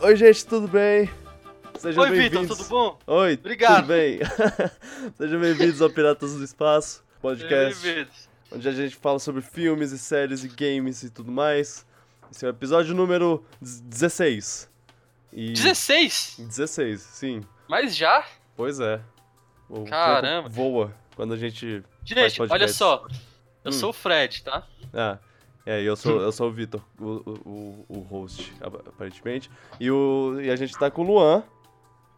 Oi, gente, tudo bem? Sejam Oi, Vitor, tudo bom? Oi, Obrigado. tudo bem? Sejam bem-vindos ao Piratas do Espaço, podcast onde a gente fala sobre filmes e séries e games e tudo mais. Esse é o episódio número 16. E... 16? 16, sim. Mas já? Pois é. O Caramba. voa quando a gente... Gente, olha só. Eu Hum. sou o Fred, tá? Ah, é, eu sou, eu sou o Vitor, o, o, o host, ap- aparentemente. E, o, e a gente tá com o Luan.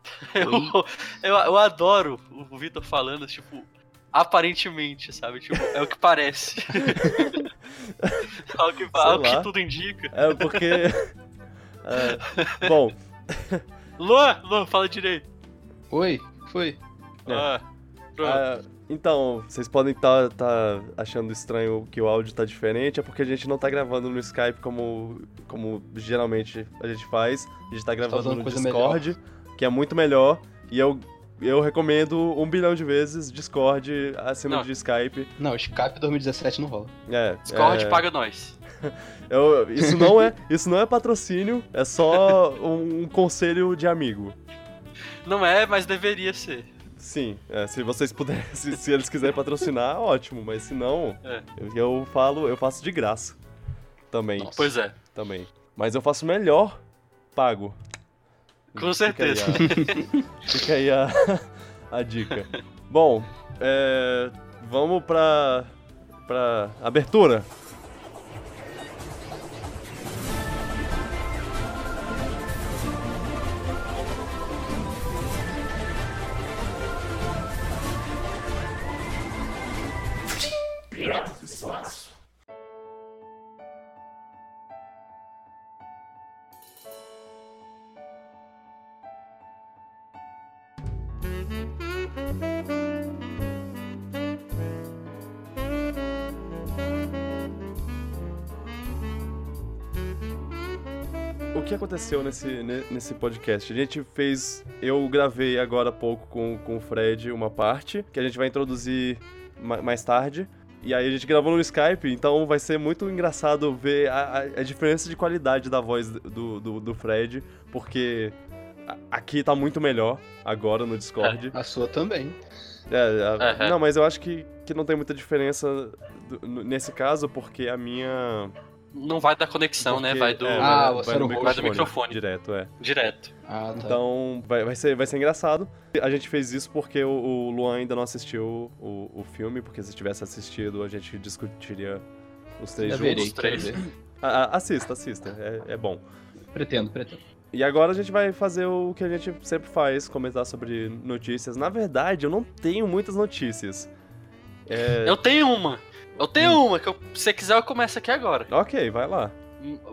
Eu, eu, eu adoro o Vitor falando, tipo, aparentemente, sabe? Tipo, é o que parece. é o que, é o que tudo indica. É porque... é, bom, Luan, Luan, fala direito. Oi, foi. É. Ah, pronto. Ah, então, vocês podem estar achando estranho que o áudio tá diferente, é porque a gente não tá gravando no Skype como, como geralmente a gente faz. A gente tá gravando usando no Discord, que é muito melhor. E eu, eu recomendo um bilhão de vezes Discord acima Não. de Skype. Não, Skype 2017 não rola. É, Discord é, paga nós. eu- isso, não é, isso não é patrocínio, é só um, conselho de amigo. Não é, mas deveria ser. Sim, é, se vocês puderem, se, se eles quiserem patrocinar, ótimo, mas se não, É. eu, eu falo, eu faço de graça. Também. Pois é. também. Mas eu faço melhor pago. Com Fica aí certeza. a- Fica aí a, a dica. Bom, é, vamos pra, pra abertura. O que aconteceu nesse, ne- nesse podcast? A gente fez. Eu gravei agora há pouco com, com o Fred uma parte, que a gente vai introduzir ma- mais tarde. E aí a gente gravou no Skype, então vai ser muito engraçado ver a, a- a diferença de qualidade da voz do, do, do Fred, porque a- aqui tá muito melhor agora no Discord. A sua também. É, a- Aham. Não, mas eu acho que, que não tem muita diferença do- nesse caso, porque a minha. Não vai da conexão, né? porque- Vai do. é, Ah, vai, vai era no o host. Vai do microfone. Direto, é. Direto. Ah, tá. Então, vai, vai, ser, vai ser engraçado. A gente fez isso porque o, o Luan ainda não assistiu o, o filme, porque se tivesse assistido, a gente discutiria os três juntos. verei, os três. ah, assista, assista, é, é bom. Pretendo, pretendo. E agora a gente vai fazer o que a gente sempre faz, comentar sobre notícias. Na verdade, eu não tenho muitas notícias. É, Eu tenho uma. Eu tenho uma, que eu- se você quiser eu começo aqui agora. Ok, vai lá.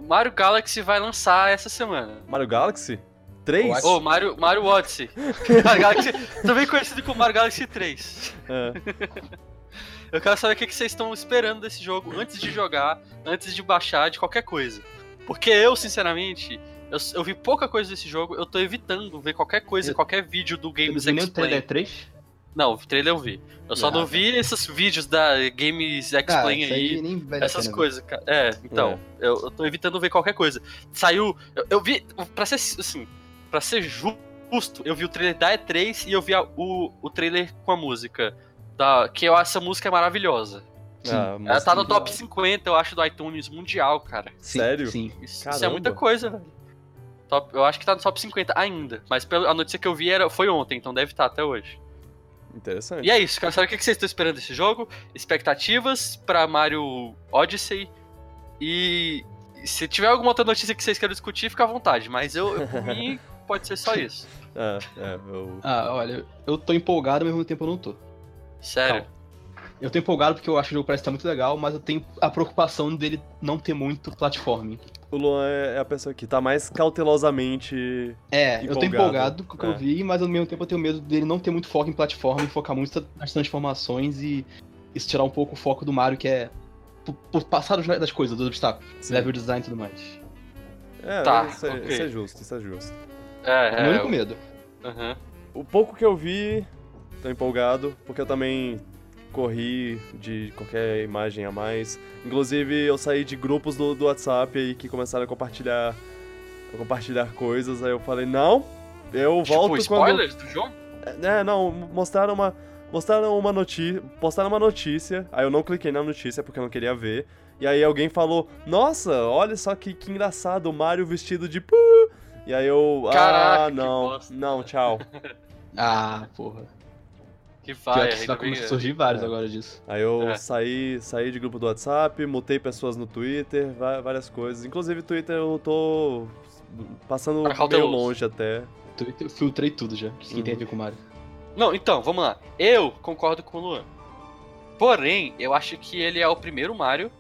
Mario Galaxy vai lançar essa semana. Mario Galaxy? 3? Ô, Mario, Mario Odyssey. Mario Galaxy, também conhecido como Mario Galaxy 3. Eu quero saber o que vocês estão esperando desse jogo antes de jogar, antes de baixar, de qualquer coisa. Porque eu, sinceramente, eu, eu vi pouca coisa desse jogo, eu tô evitando ver qualquer coisa, Eu- qualquer vídeo do Games Você viu nem o Explain. trailer 3? Não, o trailer eu vi. Eu só Ah, não tá. vi esses vídeos da Games Explain isso aí. nem vale Essas coisas, cara. É, então, Eu, eu tô evitando ver qualquer coisa. Saiu. Eu, eu vi. Pra ser assim, pra ser justo, eu vi o trailer da E3 e eu vi a- o, o trailer com a música. Da, que eu, essa música é maravilhosa. Ah, Ela tá no top 50, eu acho, do iTunes mundial, cara. Sim, Sério? Sim. Isso, Caramba. é muita coisa, velho. Top, eu acho que tá no top 50 ainda. Mas pela, a notícia que eu vi era, foi ontem, então deve estar até hoje. Interessante. E é isso, quero saber o que vocês estão esperando desse jogo, expectativas pra Mario Odyssey e se tiver alguma outra notícia que vocês queiram discutir, fica à vontade, mas eu, eu por mim, pode ser só isso. É, é, eu... Ah, olha, eu tô empolgado, ao mesmo tempo eu não tô. Sério. Eu tô empolgado porque eu acho que o jogo parece estar muito legal, mas eu tenho a preocupação dele não ter muito platforming. O Luan é é a pessoa que tá mais cautelosamente. É, eu tô Empolgado, empolgado com o que é. eu vi, mas ao mesmo tempo eu tenho medo dele não ter muito foco em plataforma e focar muito nas transformações e isso tirar um pouco o foco do Mario, que é por, por passar das coisas, dos obstáculos, Sim. level design e tudo mais. É, Tá, isso, é, ok. isso é justo, isso é justo. É, É o meu único medo. aham. O pouco que eu vi, tô empolgado, porque eu também corri de qualquer imagem a mais. Inclusive, eu saí de grupos do, do WhatsApp aí que começaram a compartilhar compartilhar coisas, aí eu falei, não, eu tipo, volto spoilers quando... do jogo? É, não, mostraram uma, mostraram uma notícia, postaram uma notícia, aí eu não cliquei na notícia porque eu não queria ver, e aí alguém falou, nossa, olha só que, que engraçado, o Mario vestido de... E aí eu, Caraca, ah, não, não, tchau. ah, porra. Que vai, tá começando a surgir vários É. agora disso. Aí eu É. saí, saí de grupo do WhatsApp, mutei pessoas no Twitter, várias coisas. Inclusive, Twitter eu tô passando meio longe até. Eu- Eu filtrei tudo já, que Uhum. tem a ver com o Mario. Não, então, vamos lá. Eu concordo com o Luan. Porém, eu acho que ele é o primeiro Mario,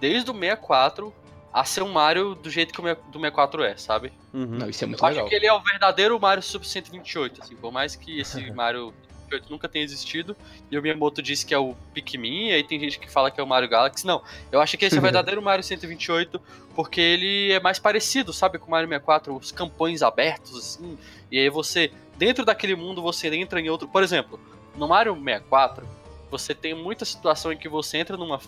desde o 64, a ser um Mario do jeito que o do 64 é, sabe? Uhum. Não, isso é muito Eu legal. acho que ele é o verdadeiro Mario Sub 128, assim, por mais que esse Mario 128 nunca tenha existido, e o Miyamoto disse que é o Pikmin, e aí tem gente que fala que é o Mario Galaxy. Não, eu acho que esse é o verdadeiro Mario 128, porque ele é mais parecido, sabe, com o Mario 64, os campões abertos, assim, e aí você, dentro daquele mundo, você entra em outro. Por exemplo, no Mario 64, você tem muita situação em que você entra numa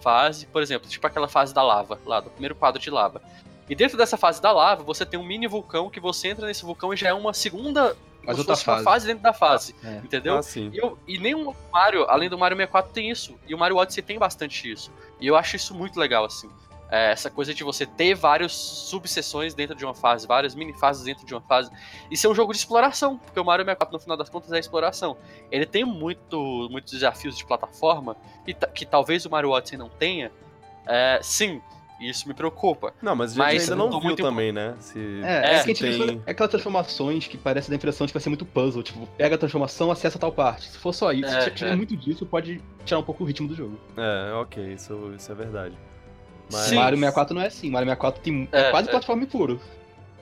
fase, por exemplo, tipo aquela fase da lava, lá, do primeiro quadro de lava. E dentro dessa fase da lava, você tem um mini vulcão que você entra nesse vulcão e já é uma segunda. Como se outra fase. fase dentro da fase. É. Entendeu? Ah, sim. E, eu, e nenhum Mario, além do Mario 64, tem isso. E o Mario Odyssey tem bastante isso. E eu acho isso muito legal, assim. É, essa coisa de você ter várias subseções dentro de uma fase, várias mini fases dentro de uma fase. E ser um jogo de exploração, porque o Mario 64, no final das contas, é exploração. Ele tem muito, muitos desafios de plataforma, e ta- que talvez o Mario Odyssey não tenha. É, sim, isso me preocupa. Não, mas a gente Mas ainda eu não viu muito também, né? Se, É, é, se que a gente tem... é aquelas transformações que parece dar a impressão de que vai ser muito puzzle. Tipo, pega a transformação, acessa tal parte. Se for só isso, É, se tiver é. muito disso, pode tirar um pouco o ritmo do jogo. É, ok, isso, isso é verdade. Mas... Sim. Mario 64 não é assim. Mario 64 tem É, é, quase é. plataforma puro.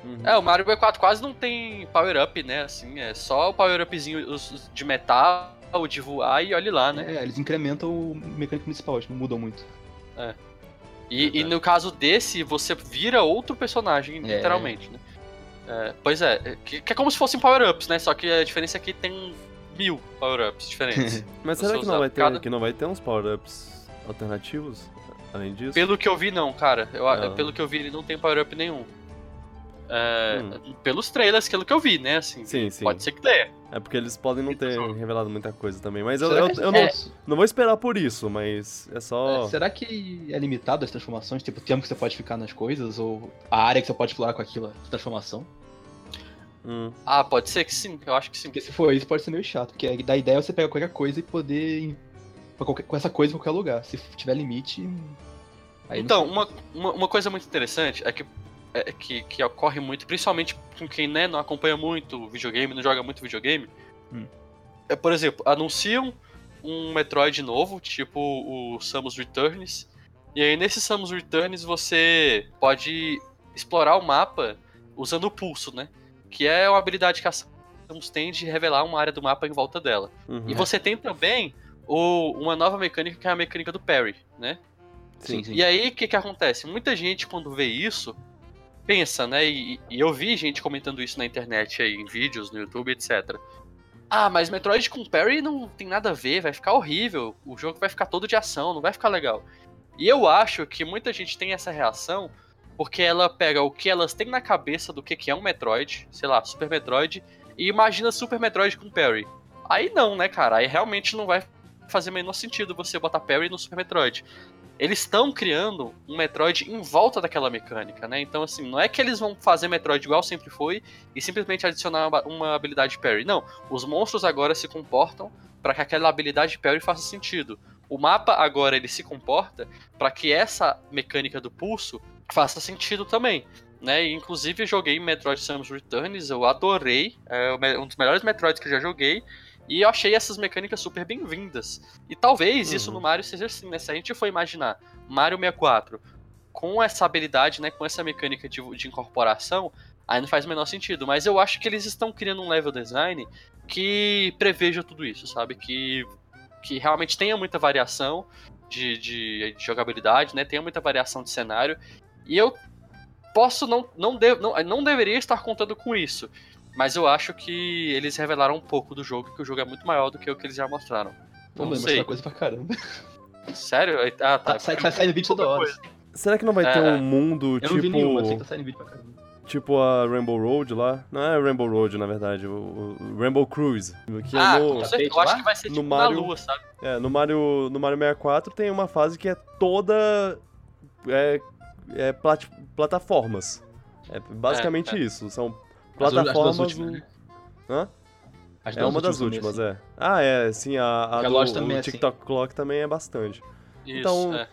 Uhum. É, o Mario 64 quase não tem power-up, né? Assim, é só o power-upzinho de metal, o de voar e olhe lá, né? É, eles incrementam o mecânico principal, acho que não mudam muito. E, e Verdade. no caso desse, você vira outro personagem, É. literalmente, né? É, pois é, é, que, que é como se fossem power-ups, né? Só que a diferença é que tem mil power-ups diferentes. Mas será que não, vai ter, cada- que não vai ter uns power-ups alternativos? Além disso? pelo que eu vi, não, cara. Eu, Ah. Pelo que eu vi, ele não tem power-up nenhum. É, Hum. Pelos trailers, pelo que eu vi, né? Assim, Sim, sim. Pode ser que tenha. É porque eles podem não ter revelado muita coisa também. Mas eu, eu, que eu é- não, não vou esperar por isso, mas é só. É, será que é limitado as transformações? Tipo, o tempo que você pode ficar nas coisas? Ou a área que você pode explorar com aquilo, a transformação? Hum. Ah, pode ser que sim, eu acho que sim. Porque se for isso, pode ser meio chato. Porque da ideia é você pegar qualquer coisa e poder qualquer- com essa coisa em qualquer lugar. Se tiver limite. Então, uma, uma, uma coisa muito interessante é que, é que, que ocorre muito, principalmente com quem né, não acompanha muito videogame, não joga muito videogame. Hum. É, por exemplo, anunciam um Metroid novo, tipo o Samus Returns. E aí nesse Samus Returns você pode explorar o mapa usando o pulso, né? Que é uma habilidade que a Samus tem de revelar uma área do mapa em volta dela. Uhum. E você tem também o, uma nova mecânica que é a mecânica do parry, né? Sim, sim. E aí, o que que acontece? Muita gente, quando vê isso, pensa, né? E, e eu vi gente comentando isso na internet, aí, em vídeos, no YouTube, etc. Ah, mas Metroid com parry não tem nada a ver, vai ficar horrível. O jogo vai ficar todo de ação, não vai ficar legal. E eu acho que muita gente tem essa reação porque ela pega o que elas têm na cabeça do que que é um Metroid, sei lá, Super Metroid, e imagina Super Metroid com parry. Aí não, né, cara? Aí realmente não vai fazer o menor sentido você botar parry no Super Metroid eles estão criando um Metroid em volta daquela mecânica, né? Então, assim, não é que eles vão fazer Metroid igual sempre foi e simplesmente adicionar uma, habilidade parry. Não, os monstros agora se comportam para que aquela habilidade parry faça sentido. O mapa agora ele se comporta para que essa mecânica do pulso faça sentido também. Né? Inclusive eu joguei Metroid Samus Returns, eu adorei, é um dos melhores Metroids que eu já joguei. E eu achei essas mecânicas super bem-vindas. E talvez isso Uhum. no Mario seja assim, né? Se a gente for imaginar Mario 64 com essa habilidade, né? Com essa mecânica de, de incorporação, aí não faz o menor sentido. Mas eu acho que eles estão criando um level design que preveja tudo isso, sabe? Que, que realmente tenha muita variação de, de, de jogabilidade, né? Tenha muita variação de cenário. E eu posso não, não, de, não, não deveria estar contando com isso. Mas eu acho que eles revelaram um pouco do jogo, que o jogo é muito maior do que o que eles já mostraram. Pô, Não mas sei. coisa pra caramba. Sério? Ah, tá. Tá, sai, tá saindo vídeo toda hora. Será que não vai É, ter é. um mundo Eu tipo. não vi nenhuma, assim, tá saindo vídeo pra caramba. tipo a Rainbow Road lá. Não é Rainbow Road, na verdade, o, o Rainbow Cruise. Que ah, é no, com certeza. Eu acho que vai ser no tipo Mario- na lua, sabe? é, no Mario, no Mario 64 tem uma fase que é toda é, é plat- plataformas. É basicamente É, é. isso. São As as plataformas. últimas, né? É uma das também, últimas, assim. é. Ah, é, sim, a, a do o é assim. TikTok Clock também é bastante. Isso, Então, é.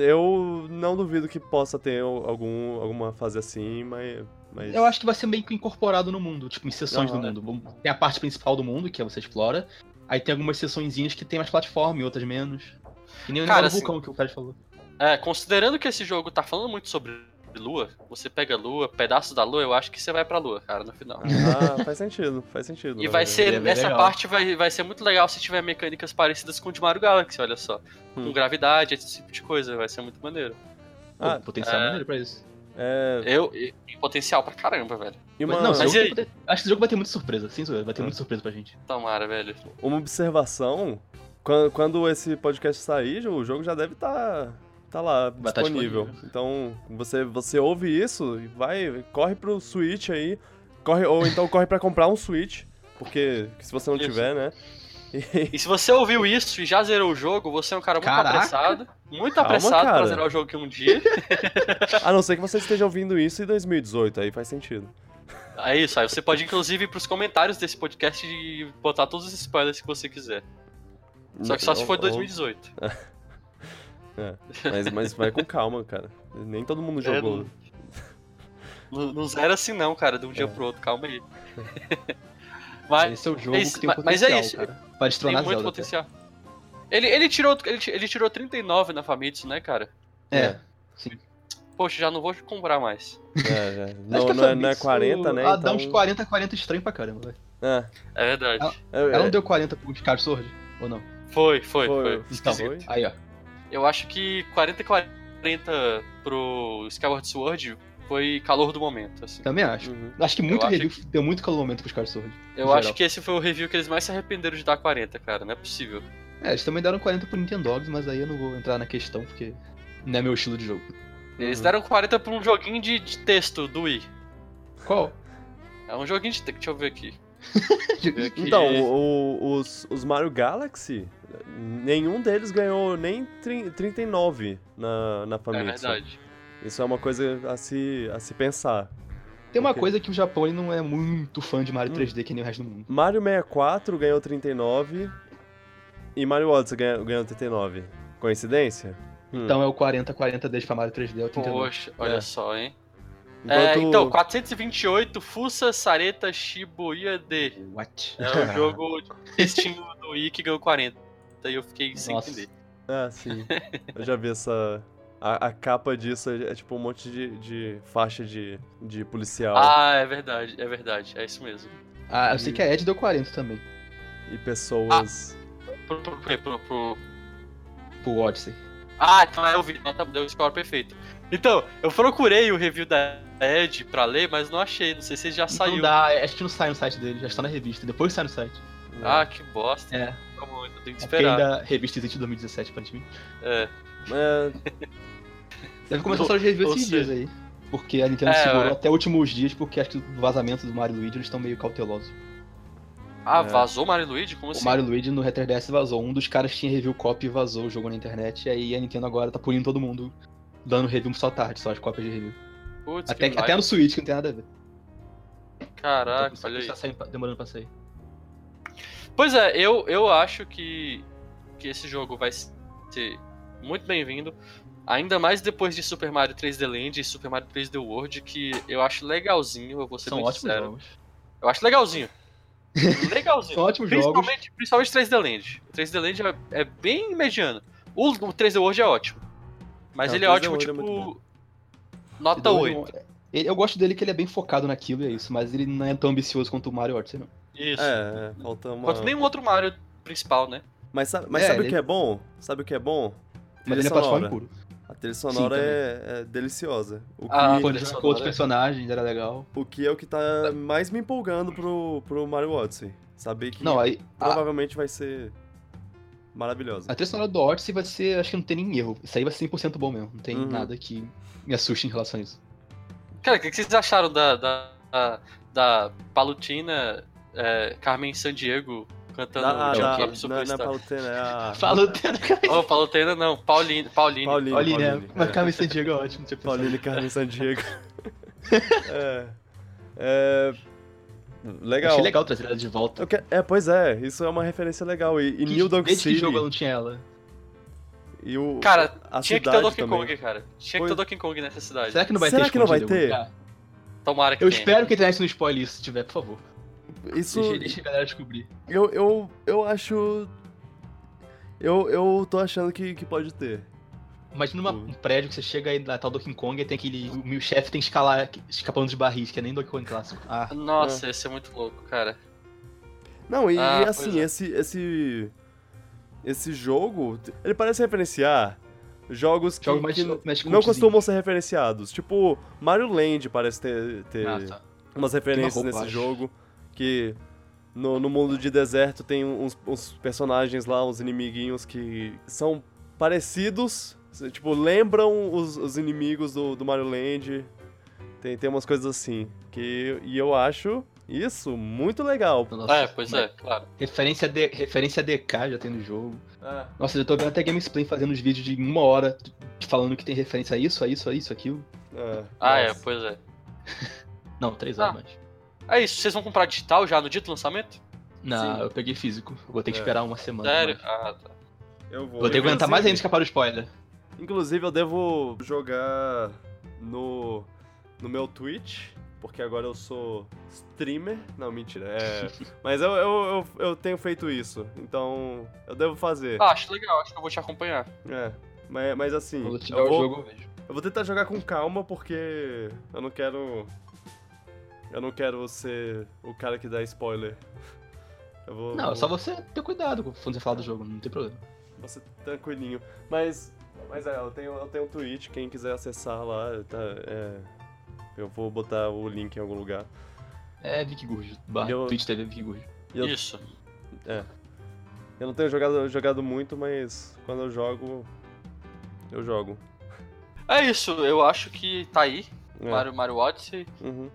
Eu não duvido que possa ter algum, alguma fase assim, mas. mas... Eu acho que vai ser meio que incorporado no mundo, tipo, em seções Aham. do mundo. Tem a parte principal do mundo, que é você explora. Aí tem algumas seçõezinhas que tem mais plataforma e outras menos. E nem o Cara, assim- vulcão que o Fred falou. É, considerando que esse jogo tá falando muito sobre lua, você pega a lua, pedaços da lua, eu acho que você vai pra lua, cara, no final. Ah, faz sentido, faz sentido. E vai verdade. ser, É essa legal. parte vai, vai ser muito legal se tiver mecânicas parecidas com o de Mario Galaxy, olha só. Com Hum. gravidade, esse tipo de coisa, vai ser muito maneiro. Pô, Ah, potencial é. maneiro pra isso. É. Eu, e- tem potencial pra caramba, velho. E uma, Não, Mas jogo poten- acho que esse jogo vai ter muita surpresa, zoeira, vai ter Ah. muita surpresa pra gente. Tomara, velho. uma observação: quando, quando esse podcast sair, o jogo já deve estar. Tá lá, Vai tá disponível. disponível. Então, você, você ouve isso e vai, corre pro Switch aí. Corre, ou então corre pra comprar um Switch. Porque se você não Isso. tiver, né? E- E se você ouviu isso e já zerou o jogo, você é um cara muito Caraca! apressado. Muito Calma, apressado cara. pra zerar o jogo em um dia. a não ser que você esteja ouvindo isso em 2018, aí faz sentido. É isso, aí você pode inclusive ir pros comentários desse podcast e botar todos os spoilers que você quiser. Só que só se for Ou- 2018. É, mas, mas vai com calma, cara. Nem todo mundo É, jogou. Não, não zera assim não, cara, de um dia É. pro outro, calma aí. Mas Esse é o jogo é isso, que tem um mas- mas é potencial, isso. cara. Pra tem destronar muito Zelda. potencial. Ele, ele, tirou, ele, ele tirou 39 na Famitsu, né, cara? É. É. Poxa, já não vou comprar mais. É, é. Acho Não, não, é, não é Famitsu- 40, né? Ah, dá então... uns 40, 40 estranho pra caramba, velho. É, É verdade. Ela é, não deu 40 pro Scar Sword? Ou não? Foi, foi, foi. Foi. Então, Esquisito. aí ó. Eu acho que 40 e 40 pro Skyward Sword foi calor do momento, assim. Também acho. uhum. Acho que muito acho review deu muito calor momento pro Scar Sword. Eu acho geral. que esse foi o review que eles mais se arrependeram de dar 40, cara. Não é possível. É, eles também deram 40 pro Nintendogs, mas aí eu não vou entrar na questão, porque não é meu estilo de jogo. Eles Uhum. deram 40 pra um joguinho de, de texto do Wii. Qual? É um joguinho de texto. Deixa eu ver aqui. ver aqui. Então, o- o- os, os Mario Galaxy, nenhum deles ganhou nem tri- 39 na, na É Famitsu. verdade. Isso é uma coisa a se, a se pensar. Tem uma Ok. coisa que o Japão ele não é muito fã de Mario Hum. 3D que nem o resto do mundo. Mario 64 ganhou 39 e Mario Odyssey ganhou, ganhou 39. Coincidência? Hum. Então é o 40-40 desde pra Mario 3D, é o 39. Poxa, olha É. só, hein. É, Enquanto- então, 428 Fusa Sareta Shibuya D. What? É o jogo de textinho do Wii que ganhou 40. Daí eu fiquei sem Nossa. entender. Ah, sim. Eu já vi essa. A, a capa disso é, é tipo um monte de, de faixa de, de policial Ah, é verdade, é verdade. É isso mesmo. Ah, eu sei que a Ed deu 40 também, e pessoas. Pro, pro, pro, pro, pro- pro Odyssey. Ah, então é, eu vi, nota, deu o score perfeito. Então, eu procurei o review da Ed pra ler, mas não achei. Não sei se já Então saiu. dá, acho que não sai no site dele, já está na revista, depois sai no site. Ah, que bosta. É, Como eu tenho que porque esperar. ainda revista existe em 2017, aparentemente. É. É, Deve começar a sair review Ou esses dias aí. Porque a Nintendo É, segurou é. até últimos dias, porque acho que o vazamento do Mario e Luigi eles estão meio cautelosos. Ah, É. vazou o Mario Luigi? Como O assim? Mario e Luigi no Retro DS vazou. Um dos caras tinha review copy e vazou o jogo na internet. E aí a Nintendo agora tá punindo todo mundo, dando review só tarde, só as cópias de review. Putz, Até, que até no Switch, que não tem nada a ver. Caraca, Então, olha aí. tá saindo- demorando pra sair. Pois é, eu, eu acho que, que esse jogo vai ser muito bem-vindo. Ainda mais depois de Super Mario 3D Land e Super Mario 3D World, que eu acho legalzinho, eu vou ser São muito ótimos sincero. jogos. Eu acho legalzinho. legalzinho. São ótimos jogos. Principalmente, principalmente 3D Land. O 3D Land é, é bem mediano. O, o 3D World é ótimo. Mas Não, ele é o 3D ótimo, é tipo. nota 8. Ele- eu gosto dele que ele é bem focado naquilo e é isso, mas ele não é tão ambicioso quanto o Mario Odyssey, não. Isso. é, é, falta uma. Quanto nenhum outro Mario principal, né? Mas, sabe, mas É, sabe o ele- que é bom? Sabe o que é bom? Mas ele Trilha é plataforma sonora. puro. A trilha sonora também. é, é deliciosa. O que, Ah, joga com outros é- personagens, era legal. o que é o que tá mais me empolgando pro, pro Mario Odyssey. Saber que Não, aí. A, provavelmente vai ser maravilhosa. a trilha sonora do Odyssey vai ser. Acho que não tem nem erro. Isso aí vai ser 100% bom mesmo. Não tem Uhum. nada que me assuste em relação a isso. Cara, o que vocês acharam da, da, da, da Palutina é, Carmen Sandiego cantando Ah, Jump da, Up não, não é Superstar? Palutena, é a... Fala tendo Ô, Palutena não, Pauline. Pauline. Pauline. Né? Pauline, Mas é. Carmen Sandiego é ótimo. Tipo, Pauline Carmen Sandiego. é. É. Legal. Achei legal trazer ela de volta. Que- É, pois é, isso é uma referência legal. E, e Que- New Dog Desde que City. jogo eu não tinha ela? E o, Cara, a Tinha que ter o Donkey também. Kong, cara. Tinha que Pois- ter o Donkey Kong nessa cidade. Será que não vai Será ter que não vai ter? Tomara que Eu tenha. espero que a internet não spoile isso, se tiver, por favor. Isso. Deixa, deixa a galera descobrir. Eu, eu, eu acho. Eu, eu tô achando que, que pode ter. Imagina uma- Hum. um prédio que você chega aí na tal Donkey Kong e tem aquele. O meu chefe tem que escalar escapando de barris, que é nem Donkey Kong clássico. Ah, Nossa, ia ser muito louco, cara. Não, e, Ah, e assim, é. esse, esse. Esse jogo, ele parece referenciar jogos que, jogo mais, que mais não costumam ser referenciados. Tipo, Mario Land parece ter, ter Ah, tá. umas referências roupa, nesse acho. jogo. Que no, no mundo de deserto tem uns, uns personagens lá, uns inimiguinhos que são parecidos. Tipo, lembram os, os inimigos do, do Mario Land. Tem, tem umas coisas assim. Que, e eu acho isso muito legal. Nossa, é, pois é, claro. Referência, de, referência DK já tem no jogo. É. Nossa, eu tô vendo até Gamesplay fazendo os vídeos de uma hora falando que tem referência a isso, a isso, a isso, aquilo. É, Ah, é, pois é. Não, três Ah. horas mais. É isso, vocês vão comprar digital já no dia do lançamento? Não, Sim. eu peguei físico. Vou ter que É. esperar uma semana. Sério? mais. Ah, tá. Eu vou. Vou ter que aguentar mais ainda escapar do spoiler. Inclusive, eu devo jogar no, no meu Twitch, porque agora eu sou streamer. Não, mentira. É, mas eu, eu, eu, eu tenho feito isso, então eu devo fazer. Ah, acho legal, acho que eu vou te acompanhar. É, mas, mas assim, Quando tiver eu o vou, jogo, eu vejo. eu vou tentar jogar com calma, porque eu não quero. Eu não quero ser o cara que dá spoiler. Eu vou. Não, é vou- só você ter cuidado quando você falar do jogo, não tem problema. Você tranquilinho. Mas, mas é, eu tenho, eu tenho um Twitch, quem quiser acessar lá, tá, é, eu vou botar o link em algum lugar. É. Barra Eu- Twitch TV eu, Isso. é. Eu não tenho jogado, jogado muito, mas quando eu jogo, eu jogo. É isso, eu acho que tá aí. É. Mario, Mario Odyssey. Uhum.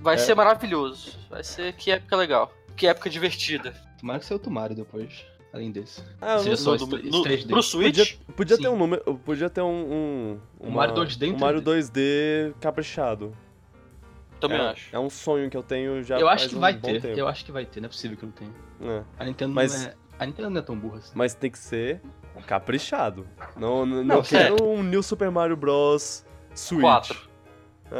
Vai é. ser maravilhoso. Vai ser que época legal. Que época divertida. Tomara que seja o Mario depois, além desse. Ah, Seja só do, no, 3D. Pro Switch? Podia, podia ter um número. Podia ter um. Um, Mario 2D, um então, Mario né? 2D caprichado. Também é, acho. É um sonho que eu tenho já. Eu acho que um vai ter. Tempo. Eu acho que vai ter, não é possível que não tenha. É. A Nintendo mas, é, A Nintendo não é tão burra assim. Mas tem que ser caprichado. Não, não, não, não quero um New Super Mario Bros. Switch. 4.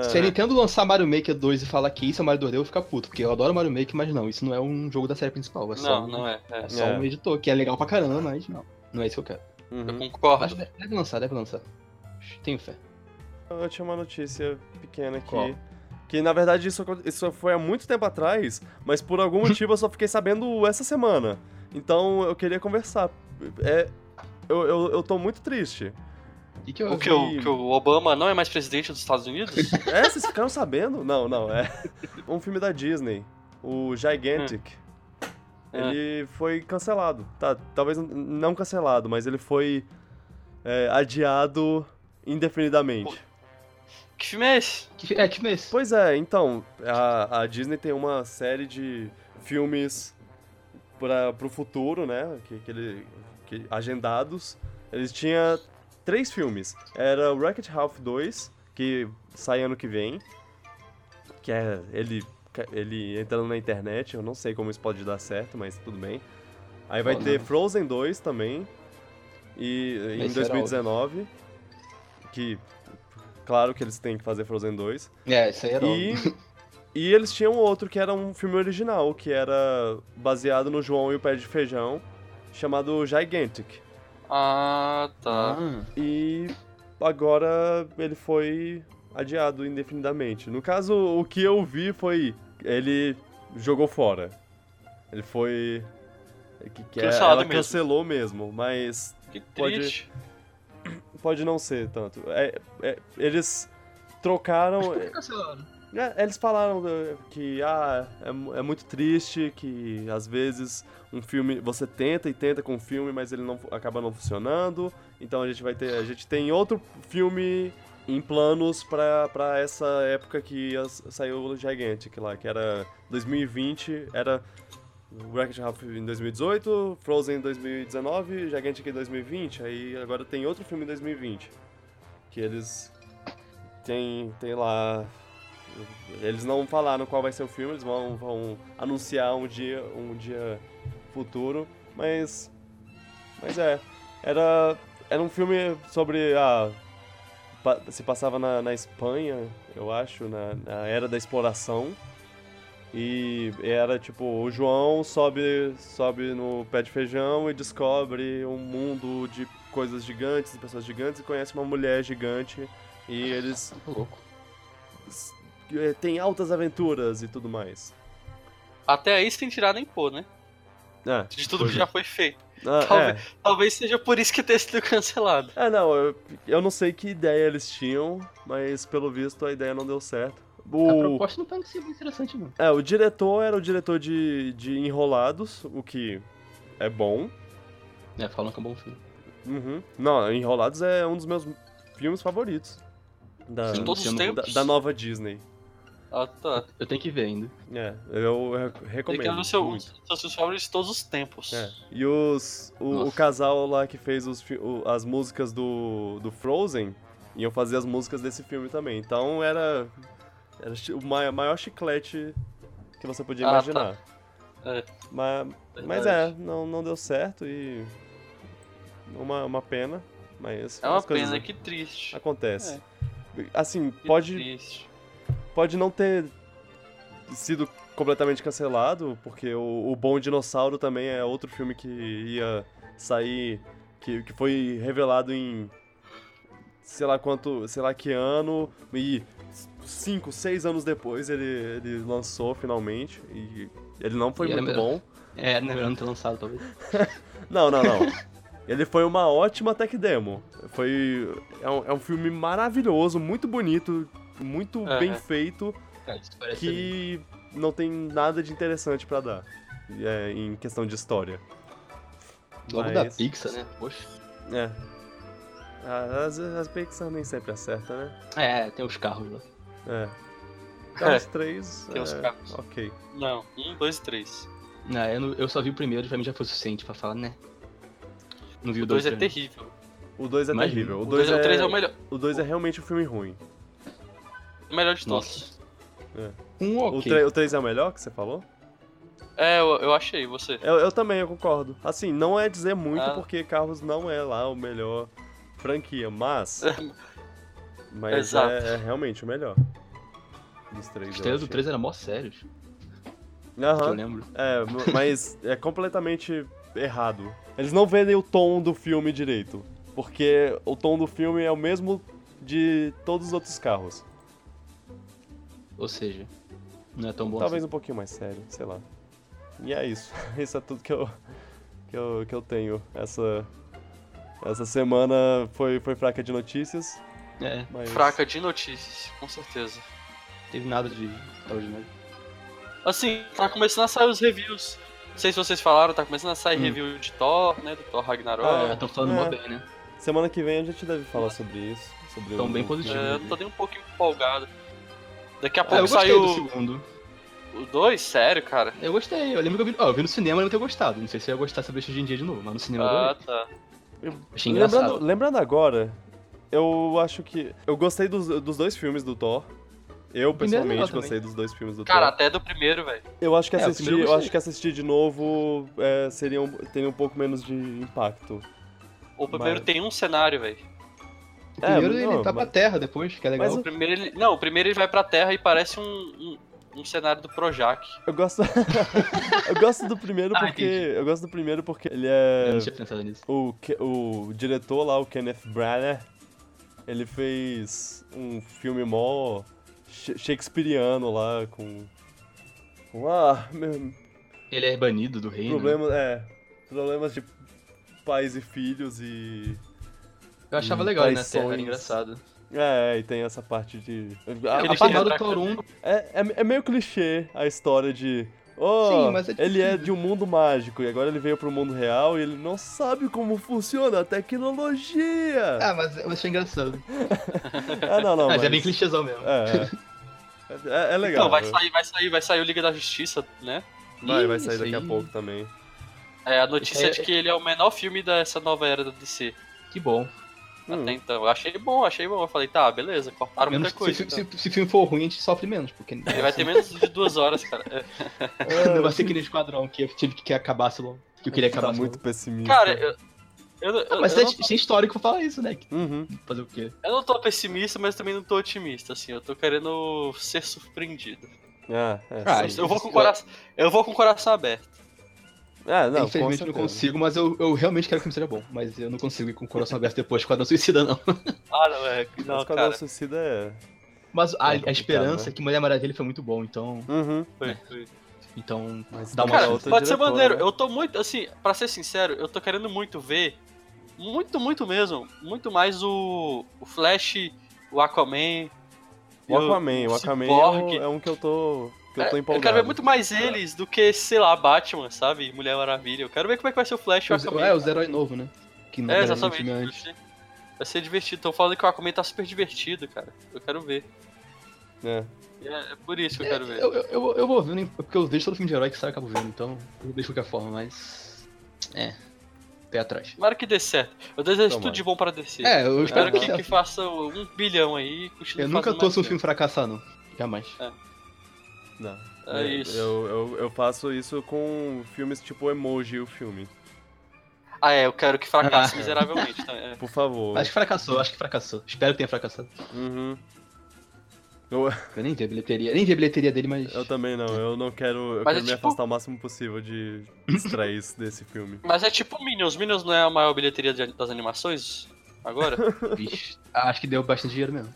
Se a Nintendo lançar Mario Maker 2 e falar que isso é Mario 2D, eu vou ficar puto, porque eu adoro Mario Maker, mas não, isso não é um jogo da série principal. É não, um, não é. É, é só é. um editor, que é legal pra caramba, mas não. Não é isso que eu quero. Uhum. Eu concordo. Mas deve lançar, deve lançar. Tenho fé. Eu tinha uma notícia pequena aqui. Qual? Que na verdade isso, isso foi há muito tempo atrás, mas por algum motivo eu só fiquei sabendo essa semana. Então eu queria conversar. É, eu, eu, eu tô muito triste. Que eu O que, o, que o Obama não é mais presidente dos Estados Unidos? É, vocês ficaram sabendo? Não, não, é. Um filme da Disney, o Gigantic. É. Ele foi cancelado. Tá, talvez não cancelado, mas ele foi é, adiado indefinidamente. que filme é esse? Que, é, que filme é esse? Pois é, então, a, a Disney tem uma série de filmes para pro futuro, né? Que, que ele, que- agendados. Eles tinham três filmes. Era o Wreck-It Ralph 2, que sai ano que vem. Que é ele, ele entrando na internet. Eu não sei como isso pode dar certo, mas tudo bem. Aí vai Oh, ter não. Frozen 2 também. E em Esse era 2019. Que. Claro que eles têm que fazer Frozen 2. É, isso aí era E, e eles tinham outro que era um filme original, que era baseado no João e o Pé de Feijão, chamado Gigantic. Ah, tá. Ah, E agora ele foi adiado indefinidamente. No caso, o que eu vi foi. Ele jogou fora. Ele foi. Que, que é- Cancelado ela mesmo. cancelou mesmo, mas Que Pode- triste. pode não ser tanto. É- é- eles trocaram. por que cancelaram? É, eles falaram eh, que ah, é, é muito triste que às vezes um filme você tenta e tenta com um filme, mas ele não acaba não funcionando. Então a gente vai ter, a gente tem outro filme em planos pra essa época que saiu o Gigantic lá, que era 2020, era Wreck-It Ralph em 2018, Frozen em 2019, Gigantic em 2020, aí agora tem outro filme em 2020, que eles tem, tem lá... Eles não falaram qual vai ser o filme, eles vão, vão anunciar um dia, um dia futuro, mas... Mas é, era, era um filme sobre a pa- se passava na, na Espanha, eu acho, na, na era da exploração. E era tipo, o João sobe, sobe no pé de feijão e descobre um mundo de coisas gigantes, pessoas gigantes, e conhece uma mulher gigante. E eles louco. Eh, têm altas aventuras e tudo mais. Até aí sem tirar nem pôr, né? É, De tudo que é. já foi feito. ah, Talvez, talvez seja por isso que tenha sido cancelado. é. É, não, eu, eu não sei que ideia eles tinham, mas pelo visto a ideia não deu certo. A O, proposta não parece ser muito interessante, não. É, o diretor era o diretor de, de Enrolados, o que é bom. É, falam que é um bom filme. Uhum. Não, Enrolados é um dos meus filmes favoritos. Da, De todos os sendo- da, tempos. da nova Disney. Ah, tá. Eu tenho que ver ainda. É, eu re- Ele quer recomendo. ver seu, muito. seus favoritos de todos os tempos. É. E os, o, o casal lá que fez os, o- as músicas do, do Frozen iam fazer as músicas desse filme também. Então era, era o mai- maior chiclete que você podia Ah, imaginar. É. Mas, mas é, não, não deu certo e. Uma, uma pena, mas. É uma pena, que triste. Acontece. Assim, Que pode, triste. Pode não ter sido completamente cancelado, porque o, o Bom Dinossauro também é outro filme que ia sair, que, que foi revelado em sei lá quanto, sei lá que ano, e cinco, seis anos depois ele, ele lançou finalmente, e ele não foi E era muito melhor. bom. É, não é melhor não ter lançado, talvez. Não, não, não. Ele foi uma ótima tech demo. Foi. É um, é um filme maravilhoso, muito bonito, muito bem feito, parece que não tem nada de interessante pra dar. é, em questão de história. Logo da mas- Pixar, né? Poxa. É. As, as Pixar nem sempre acerta, né? É, tem os carros lá. É. Carros 3. tem os é, carros. Ok. Não, um, dois e três. Não, eu, não- eu só vi o primeiro, pra mim já foi o suficiente pra falar, né? Não vi o O dois é ainda. terrível. O 2 é Imagina. terrível. O O dois 2 é, o três é é, o melhor. o dois é realmente um filme ruim. O melhor de todos. Um O ok. 3 é o melhor que você falou? É, eu, eu achei, você. Eu, eu também, eu concordo. Assim, não é dizer muito, Ah. porque Carros não é lá o melhor franquia, mas. mas Exato. é, é realmente o melhor. Dos três. Do achei. 3 eram mó sérios, que eu Aham. lembro. É, mas é completamente errado. Eles não vendem o tom do filme direito. Porque o tom do filme é o mesmo de todos os outros carros. Ou seja, não é tão bom Talvez assim. um pouquinho mais sério, sei lá. E é isso. Isso é tudo que eu, que eu, que eu tenho. Essa, essa semana foi, foi fraca de notícias. É, Mas... Fraca de notícias, com certeza. teve nada de extraordinário. Assim, tá começando a sair os reviews. Não sei se vocês falaram, tá começando a sair Hum. review de Thor, né? Do Thor Ragnarok. Ah, Já estão falando é. mó bem, né? Semana que vem a gente deve falar sobre isso. Sobre Tão o- bem positivo. É, eu tô nem um pouco empolgado. Daqui a Ah, pouco eu gostei saiu do segundo. o 2, sério, cara. Eu gostei, eu lembro que eu vi, ó, eu vi no cinema e não ter gostado. Não sei se eu ia gostar eu ver hoje em dia de novo, mas no cinema eu Ah, tá. Achei engraçado. Lembrando, lembrando agora, eu acho que. Eu gostei dos, dos dois filmes do Thor. Eu, é pessoalmente, gostei dos dois filmes do Cara, Thor. até do primeiro, velho. Eu acho que É, assistir, eu eu acho que assistir de novo é, seria um, teria um pouco menos de impacto. O primeiro Mas- tem um cenário, velho. O primeiro É, ele não, tá mas- pra terra depois, que é legal. Mas O primeiro ele. Não, o primeiro ele vai pra terra e parece um, um, um cenário do Projac. Eu gosto. eu gosto do primeiro Ah, porque. entendi. eu gosto do primeiro porque ele Eu é. não tinha pensado nisso. O, o diretor lá, o Kenneth Branagh, ele fez um filme mó sh- shakespeariano lá, com... com ah, meu, Ele é banido do reino. problemas, é, problemas de pais e filhos e... Eu achava legal ele na traições. terra, era engraçado. É, e tem essa parte de... A, a parte- do 1, é, é, é meio clichê a história de Oh, Sim, mas é ele é de um mundo mágico e agora ele veio pro mundo real e ele não sabe como funciona a tecnologia. Ah, mas eu achei engraçado. Ah, não, não. mas, mas é bem clichêzão mesmo. É, é. É, é legal. Então, vai sair, vai sair, vai sair o Liga da Justiça, né? Vai, vai sair daqui a pouco também. É, a notícia é, É- de que ele é o menor filme dessa nova era da DC. Que bom. Hum. Até então. Eu achei bom, achei bom. Eu falei, tá, beleza, cortaram Menos muita coisa. se, então. se, se o filme for ruim, a gente sofre menos, porque Ele vai ter menos de duas horas, cara. É. não vai ser que nem Esquadrão, que eu tive que acabasse logo. Que eu queria tá acabar muito pessimista. Cara, eu. Eu, eu, Mas eu, é, não, tem histórico pra falar isso, né? Uhum. Fazer o quê? eu não tô pessimista, mas também não tô otimista, assim. Eu tô querendo ser surpreendido. Ah, é, Ah, sim. Eu vou com coração, eu vou com o coração aberto. Ah, não, Infelizmente com eu não consigo, mas eu, eu realmente quero que o filme seja bom. Mas eu não consigo ir com o coração aberto depois de Esquadrão Suicida, não. Ah, não, é. Não, cara. o suicida é. Mas a, É a esperança né? é que Mulher Maravilha foi muito bom, então. Uhum. Foi, foi. Então. Mas dá uma Cara, outra pode ser maneiro. né? Eu tô muito, assim, pra ser sincero, eu tô querendo muito ver. Muito, muito mesmo. Muito mais o, o Flash, o Aquaman. O Aquaman, o Aquaman é um, é um que eu tô. Que eu tô É, empolgado. eu quero ver muito mais eles do que, sei lá, Batman, sabe? Mulher Maravilha. Eu quero ver como é que vai ser o Flash e o Aquaman. é, os heróis novos, né? Que na É, no exatamente. Vai ser, vai ser divertido. Tô falando que o Aquaman tá super divertido, cara. Eu quero ver. É. É, é por isso que eu quero ver. Eu, eu, eu, vou vendo, porque eu vejo todo filme de herói que sai, eu acabo vendo, então eu deixo de qualquer forma, mas. É. Pé atrás. Tomara que dê certo. Eu desejo Tomara. tudo de bom pra descer. É, eu Espero que, que faça um bilhão aí. e Eu nunca torço um filme fracassar, não. Jamais. Não. É isso. Eu, eu, eu faço isso com filmes tipo Emoji, o filme. Ah, é, eu quero que fracasse Ah. miseravelmente. Tá? É. Por favor. Acho que fracassou, acho que fracassou. Espero que tenha fracassado. Uhum. Eu, Eu nem vi a bilheteria, nem vi a bilheteria dele, mas. eu também não, eu não quero. Eu Mas quero é me tipo- afastar o máximo possível de extrair isso desse filme. Mas é tipo Minions. Minions não é a maior bilheteria de- das animações? Agora? Vixe, acho que deu bastante dinheiro mesmo.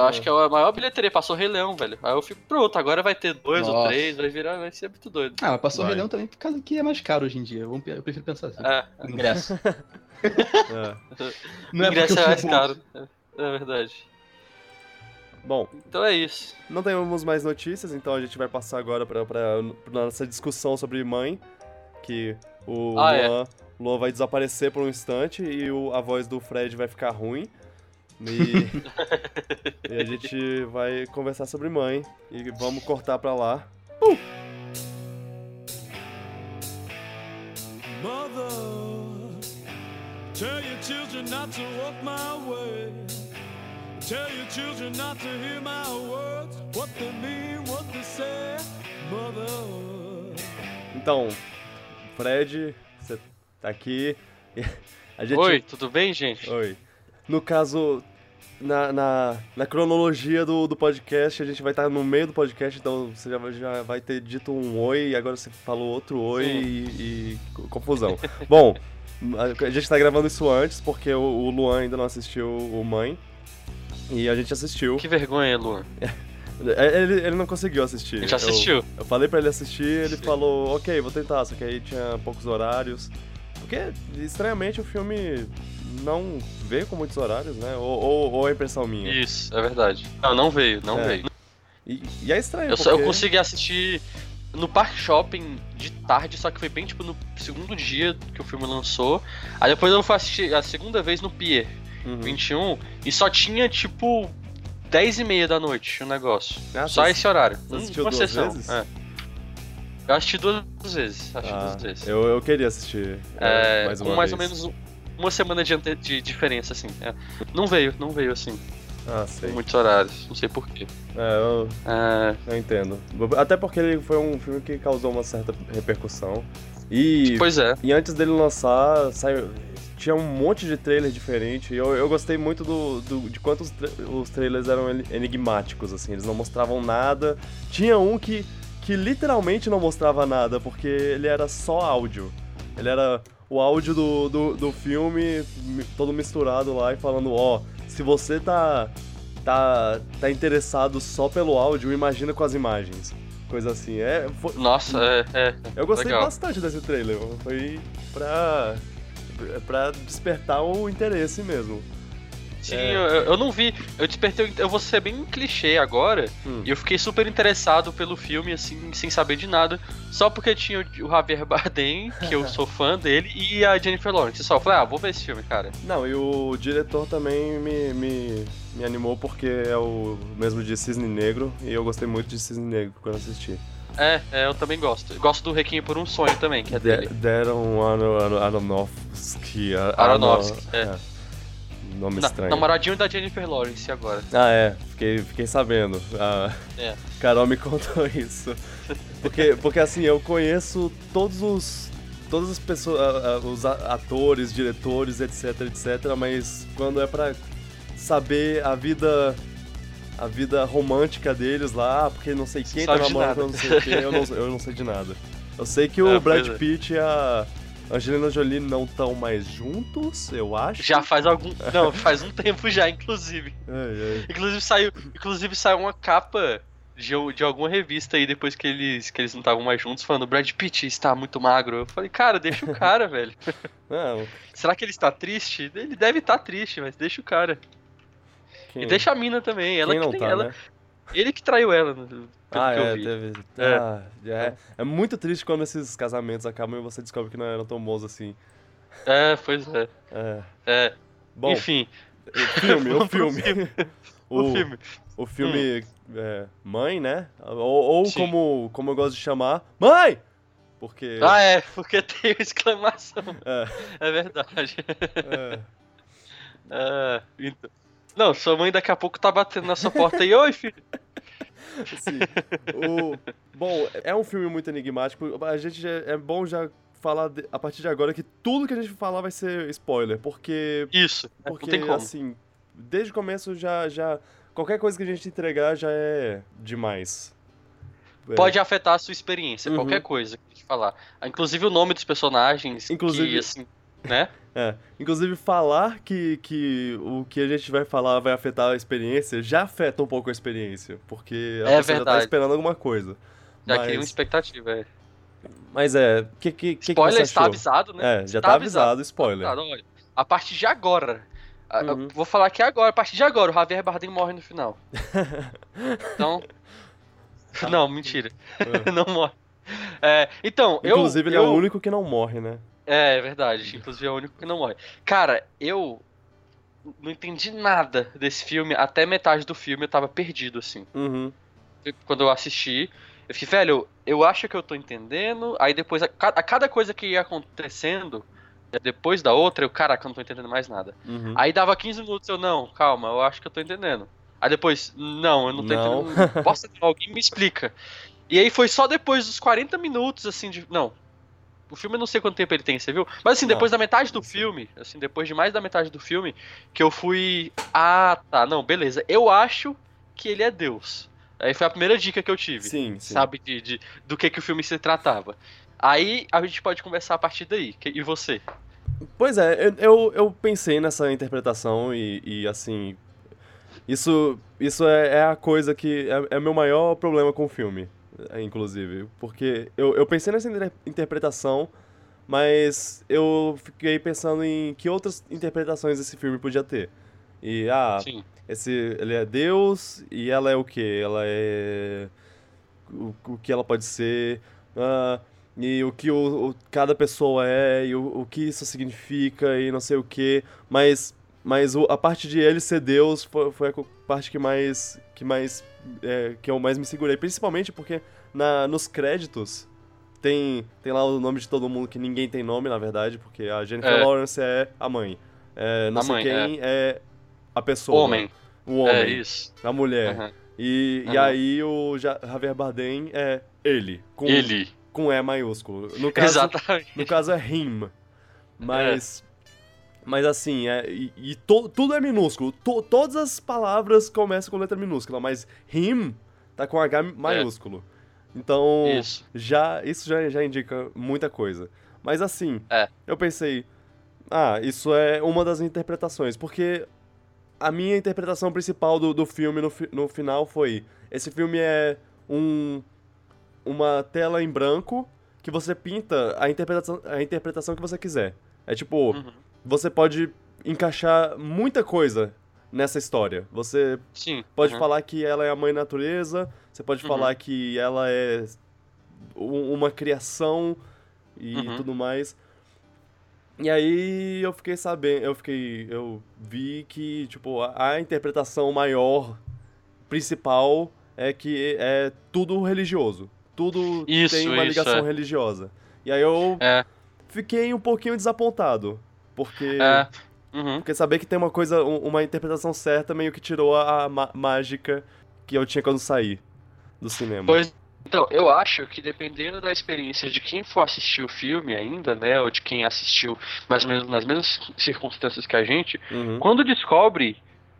Eu acho que é a maior bilheteria. Passou Rei Leão, velho. Aí eu fico, pronto, agora vai ter dois ou Nossa. três, vai virar, vai ser muito doido. Ah, mas passou o Vai. Rei Leão também por causa que é mais caro hoje em dia. Eu, eu prefiro pensar assim. É, ingresso. É. o ingresso porque é mais caro. É, é verdade. Bom, Então é isso. não temos mais notícias, então a gente vai passar agora pra, pra, pra nossa discussão sobre mãe. Que o Ah, é. Luan, Luan vai desaparecer por um instante e o- a voz do Fred vai ficar ruim. E, e a gente vai conversar sobre mãe. E vamos cortar pra lá. Mother, tell your children not to walk my way. Tell your children not to hear my words, what they mean, what they say. Mother. Então, Fred, você tá aqui. A gente... Oi, tudo bem, gente? Oi. No caso, na, na, na cronologia do, do podcast, a gente vai estar no meio do podcast, então você já, vai- já vai ter dito um oi e agora você falou outro oi e, e co- confusão. Bom, a, gente tá gravando isso antes porque o, o Luan ainda não assistiu o Mãe. E a gente assistiu. Que vergonha, Luan. É, Ele, ele não conseguiu assistir. A gente Eu- assistiu. Eu, falei pra ele assistir, ele Sim. falou, ok, vou tentar, só que aí tinha poucos horários. Porque, estranhamente, o filme não veio com muitos horários, né? Ou, ou, ou é impressão minha. Isso, é verdade. Não, não veio, não É. veio. E, e é estranho, Eu, só, eu porque- consegui assistir no Park Shopping de tarde, só que foi bem tipo no segundo dia que o filme lançou. Aí depois eu fui assistir a segunda vez no Pier Uhum. 21 e só tinha tipo 10 e meia da noite o negócio. Ah, só esse horário. você Um- assistiu uma duas sessão. vezes? é. Eu assisti duas vezes. Assisti Ah, duas vezes. eu, eu queria assistir É, é, mais com uma mais ou vez. menos um- uma semana de, de diferença, assim. é. Não veio, não veio assim, Ah, sei. muitos horários. Não sei porquê. É, eu, É, eu entendo. Até porque ele foi um filme que causou uma certa repercussão. E, pois é. e antes dele lançar, saiu, tinha um monte de trailer diferente. E eu, eu gostei muito do, do- de quanto os, tra- os trailers eram en- enigmáticos, assim. Eles não mostravam nada. Tinha um que, que literalmente não mostrava nada, porque ele era só áudio. Ele era o áudio do, do, do filme todo misturado lá e falando, ó, se você tá, tá, tá interessado só pelo áudio, imagina com as imagens. Coisa assim. É, foi- Nossa, é, é. eu gostei Legal. bastante desse trailer. Foi pra, pra despertar o interesse mesmo. Sim, É. eu, eu não vi. Eu despertei. Eu vou ser bem clichê agora. Hum. E eu fiquei super interessado pelo filme, assim, sem saber de nada. Só porque tinha o, o Javier Bardem, que eu sou fã dele, e a Jennifer Lawrence. Só eu falei, ah, vou ver esse filme, cara. Não, e o diretor também me, me, me animou porque é o mesmo de Cisne Negro e eu gostei muito de Cisne Negro quando assisti. É, é, eu também gosto. Eu gosto do Requiem por um Sonho também, que é De, dele. deram Aro- Aronofsky. Aronofsky, Arono- é. Nome Na, estranho. namoradinho da Jennifer Lawrence agora. Ah, é. Fiquei, fiquei sabendo. A É. Carol me contou isso. Porque, porque assim, eu conheço todos os. Todas as pessoas, os atores, diretores, etc, etc, mas quando é pra saber a vida. A vida romântica deles lá, ah, porque não sei quem tá Sabe de namorando, não sei quê, eu não, eu não sei de nada. Eu sei que o É, Brad é. Pitt e a Angelina Jolie não estão mais juntos, eu acho. Já faz algum. Não, faz um tempo já, inclusive. Ai, ai. Inclusive saiu, inclusive saiu uma capa de, de alguma revista aí depois que eles, que eles não estavam mais juntos, falando Brad Pitt está muito magro. Eu falei, cara, deixa o cara, velho. Não, Será que ele está triste? Ele deve estar triste, mas deixa o cara. quem, E deixa a mina também. Ela quem que tem tá, ela. né? Ele que traiu ela, no- pelo Ah, que é, eu vi. teve. É. Ah, é, é muito triste quando esses casamentos acabam e você descobre que não eram tão bons assim. É, pois é. É. é. Bom, Enfim, o filme, o filme. o, filme. O filme é, Mãe, né? Ou, ou como, como eu gosto de chamar, Mãe! Porque. Ah, é, porque tem exclamação. É, É verdade. é. É, então. Não, sua mãe daqui a pouco tá batendo na sua porta aí. Oi, filho. Assim, o, bom, é um filme muito enigmático. A gente já, é bom já falar de- a partir de agora que tudo que a gente falar vai ser spoiler, porque Isso. porque tem como. assim, desde o começo já já qualquer coisa que a gente entregar já é demais. É. Pode afetar a sua experiência, Uhum. qualquer coisa que a gente falar. Inclusive o nome dos personagens. Inclusive- Que, assim, né? É, inclusive falar que, que o que a gente vai falar vai afetar a experiência já afeta um pouco a experiência, porque a É pessoa já tá verdade. esperando alguma coisa. Já mas, cria uma expectativa. É. mas é, que que que, Spoiler que está avisado, né? É, já tá avisado, spoiler. Tá, olha, a partir de agora. eu Uhum. Vou falar aqui agora, a partir de agora, o Javier Bardem morre no final. Então. Não, mentira. É. não morre. É, então, eu. Inclusive ele eu... é o único que não morre, né? É, é verdade. Inclusive é o único que não morre. Cara, eu não entendi nada desse filme. Até metade do filme eu tava perdido, assim. Uhum. Quando eu assisti, eu fiquei, velho, eu acho que eu tô entendendo. Aí depois, a, a cada coisa que ia acontecendo, depois da outra, eu, caraca, eu não tô entendendo mais nada. uhum. Aí dava 15 minutos, eu, não, calma, eu acho que eu tô entendendo. Aí depois, não, eu não tô Não. entendendo. Posso alguém me explica. E aí foi só depois dos 40 minutos, assim, de. Não. O filme eu não sei quanto tempo ele tem, você viu? Mas assim, Não, depois da metade do não filme, assim, depois de mais da metade do filme, que eu fui. Ah, tá, não, beleza. Eu acho que ele é Deus. Aí foi a primeira dica que eu tive. Sim, sim. Sabe, de, de- do que, que o filme se tratava. Aí a gente pode conversar a partir daí. Que- E você? Pois é, eu, eu, eu pensei nessa interpretação e, e, assim. Isso, isso é, é a coisa que. É, é o meu maior problema com o filme, inclusive. Porque eu, eu pensei nessa inter- interpretação, mas eu fiquei pensando em que outras interpretações esse filme podia ter. E, ah, Sim. esse, ele é Deus e ela é o quê? Ela é. O, o que ela pode ser. ah, e o que o, o- cada pessoa é, e o, o que isso significa, e não sei o que. Mas, mas o- a parte de ele ser Deus foi, foi a parte que mais. que mais. é, que eu mais me segurei. Principalmente porque na, nos créditos. Tem, tem lá o nome de todo mundo que ninguém tem nome, na verdade, porque a Jennifer É. Lawrence é a mãe. É, não A sei mãe, quem é. a pessoa. Homem. O homem. É isso. A mulher. Aham. E, e Aham. aí o Ja- Javier Bardem é ele. Com, Ele. Com E maiúsculo. No caso, Exatamente. no caso é him. Mas. Mas assim, é, e, e to- tudo é minúsculo. To- todas as palavras começam com letra minúscula, mas him tá com H maiúsculo. Então, Isso. já isso já, já indica muita coisa. Mas assim, É. eu pensei, ah, isso é uma das interpretações, porque a minha interpretação principal do, do filme no, no final foi: esse filme é um uma tela em branco que você pinta a interpretação, a interpretação que você quiser. É tipo, Uhum. Você pode encaixar muita coisa nessa história. Você Sim. pode uhum. falar que ela é a mãe natureza, você pode Uhum. falar que ela é uma criação e Uhum. tudo mais. E aí eu fiquei sabendo, eu fiquei, eu vi que, tipo, a, a interpretação maior, principal, é que é tudo religioso. Tudo Isso, tem uma ligação é. religiosa. E aí eu É. fiquei um pouquinho desapontado, porque... É. Uhum. Porque saber que tem uma coisa, um- uma interpretação certa meio que tirou a, mágica que eu tinha quando saí do cinema. Pois então, eu acho que dependendo da experiência de quem for assistir o filme ainda, né, ou de quem assistiu mais ou menos nas mesmas circunstâncias que a gente, Uhum. quando descobre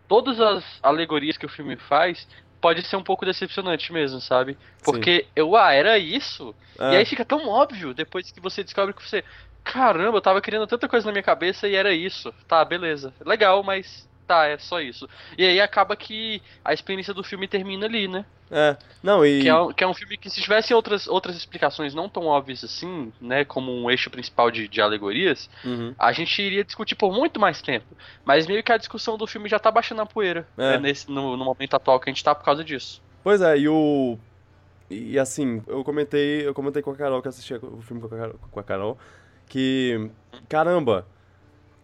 todas as alegorias que o filme faz, pode ser um pouco decepcionante mesmo, sabe? Porque eu, ah, era isso? É, E aí fica tão óbvio depois que você descobre que você, caramba, eu tava criando tanta coisa na minha cabeça e era isso. Tá, beleza. Legal, mas tá, é só isso. E aí acaba que a experiência do filme termina ali, né? é. Não, e... Que é, um- que é um filme que se tivesse outras, outras explicações não tão óbvias assim, né, como um eixo principal de, de alegorias, Uhum. a gente iria discutir por muito mais tempo. Mas meio que a discussão do filme já tá baixando a poeira, É. né, nesse, no, no momento atual que a gente tá por causa disso. Pois é, e o... E assim, eu comentei, eu comentei com a Carol, que assistia o filme com a Carol, com a Carol que, caramba,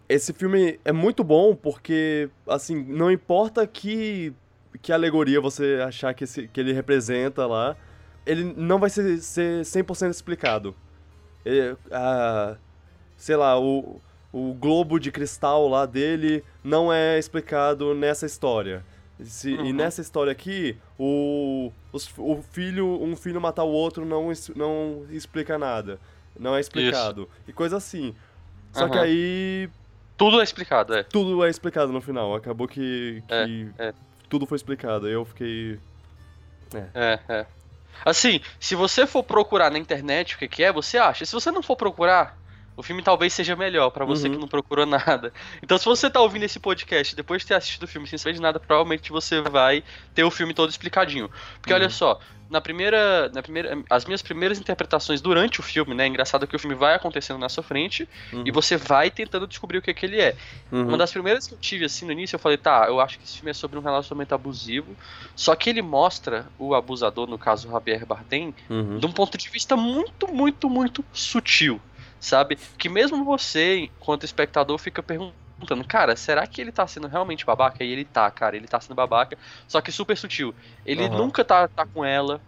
esse filme é muito bom porque, assim, não importa que, que alegoria você achar que, esse, que ele representa lá, ele não vai ser, ser 100% explicado. É, a, sei lá, o, o globo de cristal lá dele não é explicado nessa história. Se- E Uhum. nessa história aqui, o, os- o filho, um filho matar o outro não, não explica nada. Não é explicado. E coisa assim. Só que Aham. aí Tudo é explicado, é. tudo é explicado no final. Acabou que, que É, é. tudo foi explicado. Eu fiquei. É, é. Assim, se você for procurar na internet o que, que é, você acha. Se você não for procurar, o filme talvez seja melhor pra você Uhum. que não procurou nada. Então, se você tá ouvindo esse podcast depois de ter assistido o filme sem saber de nada, provavelmente você vai ter o filme todo explicadinho. Porque olha Uhum. só, na primeira, na primeira, as minhas primeiras interpretações durante o filme, né, é engraçado que o filme vai acontecendo na sua frente Uhum. e você vai tentando descobrir o que, que ele é. Uhum. Uma das primeiras que eu tive assim no início, eu falei, tá, eu acho que esse filme é sobre um relacionamento abusivo. Só que ele mostra o abusador, no caso o Javier Bardem, Uhum. de um ponto de vista muito, muito, muito sutil, sabe? Que mesmo você, enquanto espectador, fica perguntando, cara, será que ele tá sendo realmente babaca? E ele tá, cara, ele tá sendo babaca, só que super sutil. Ele Aham. nunca tá, tá com ela,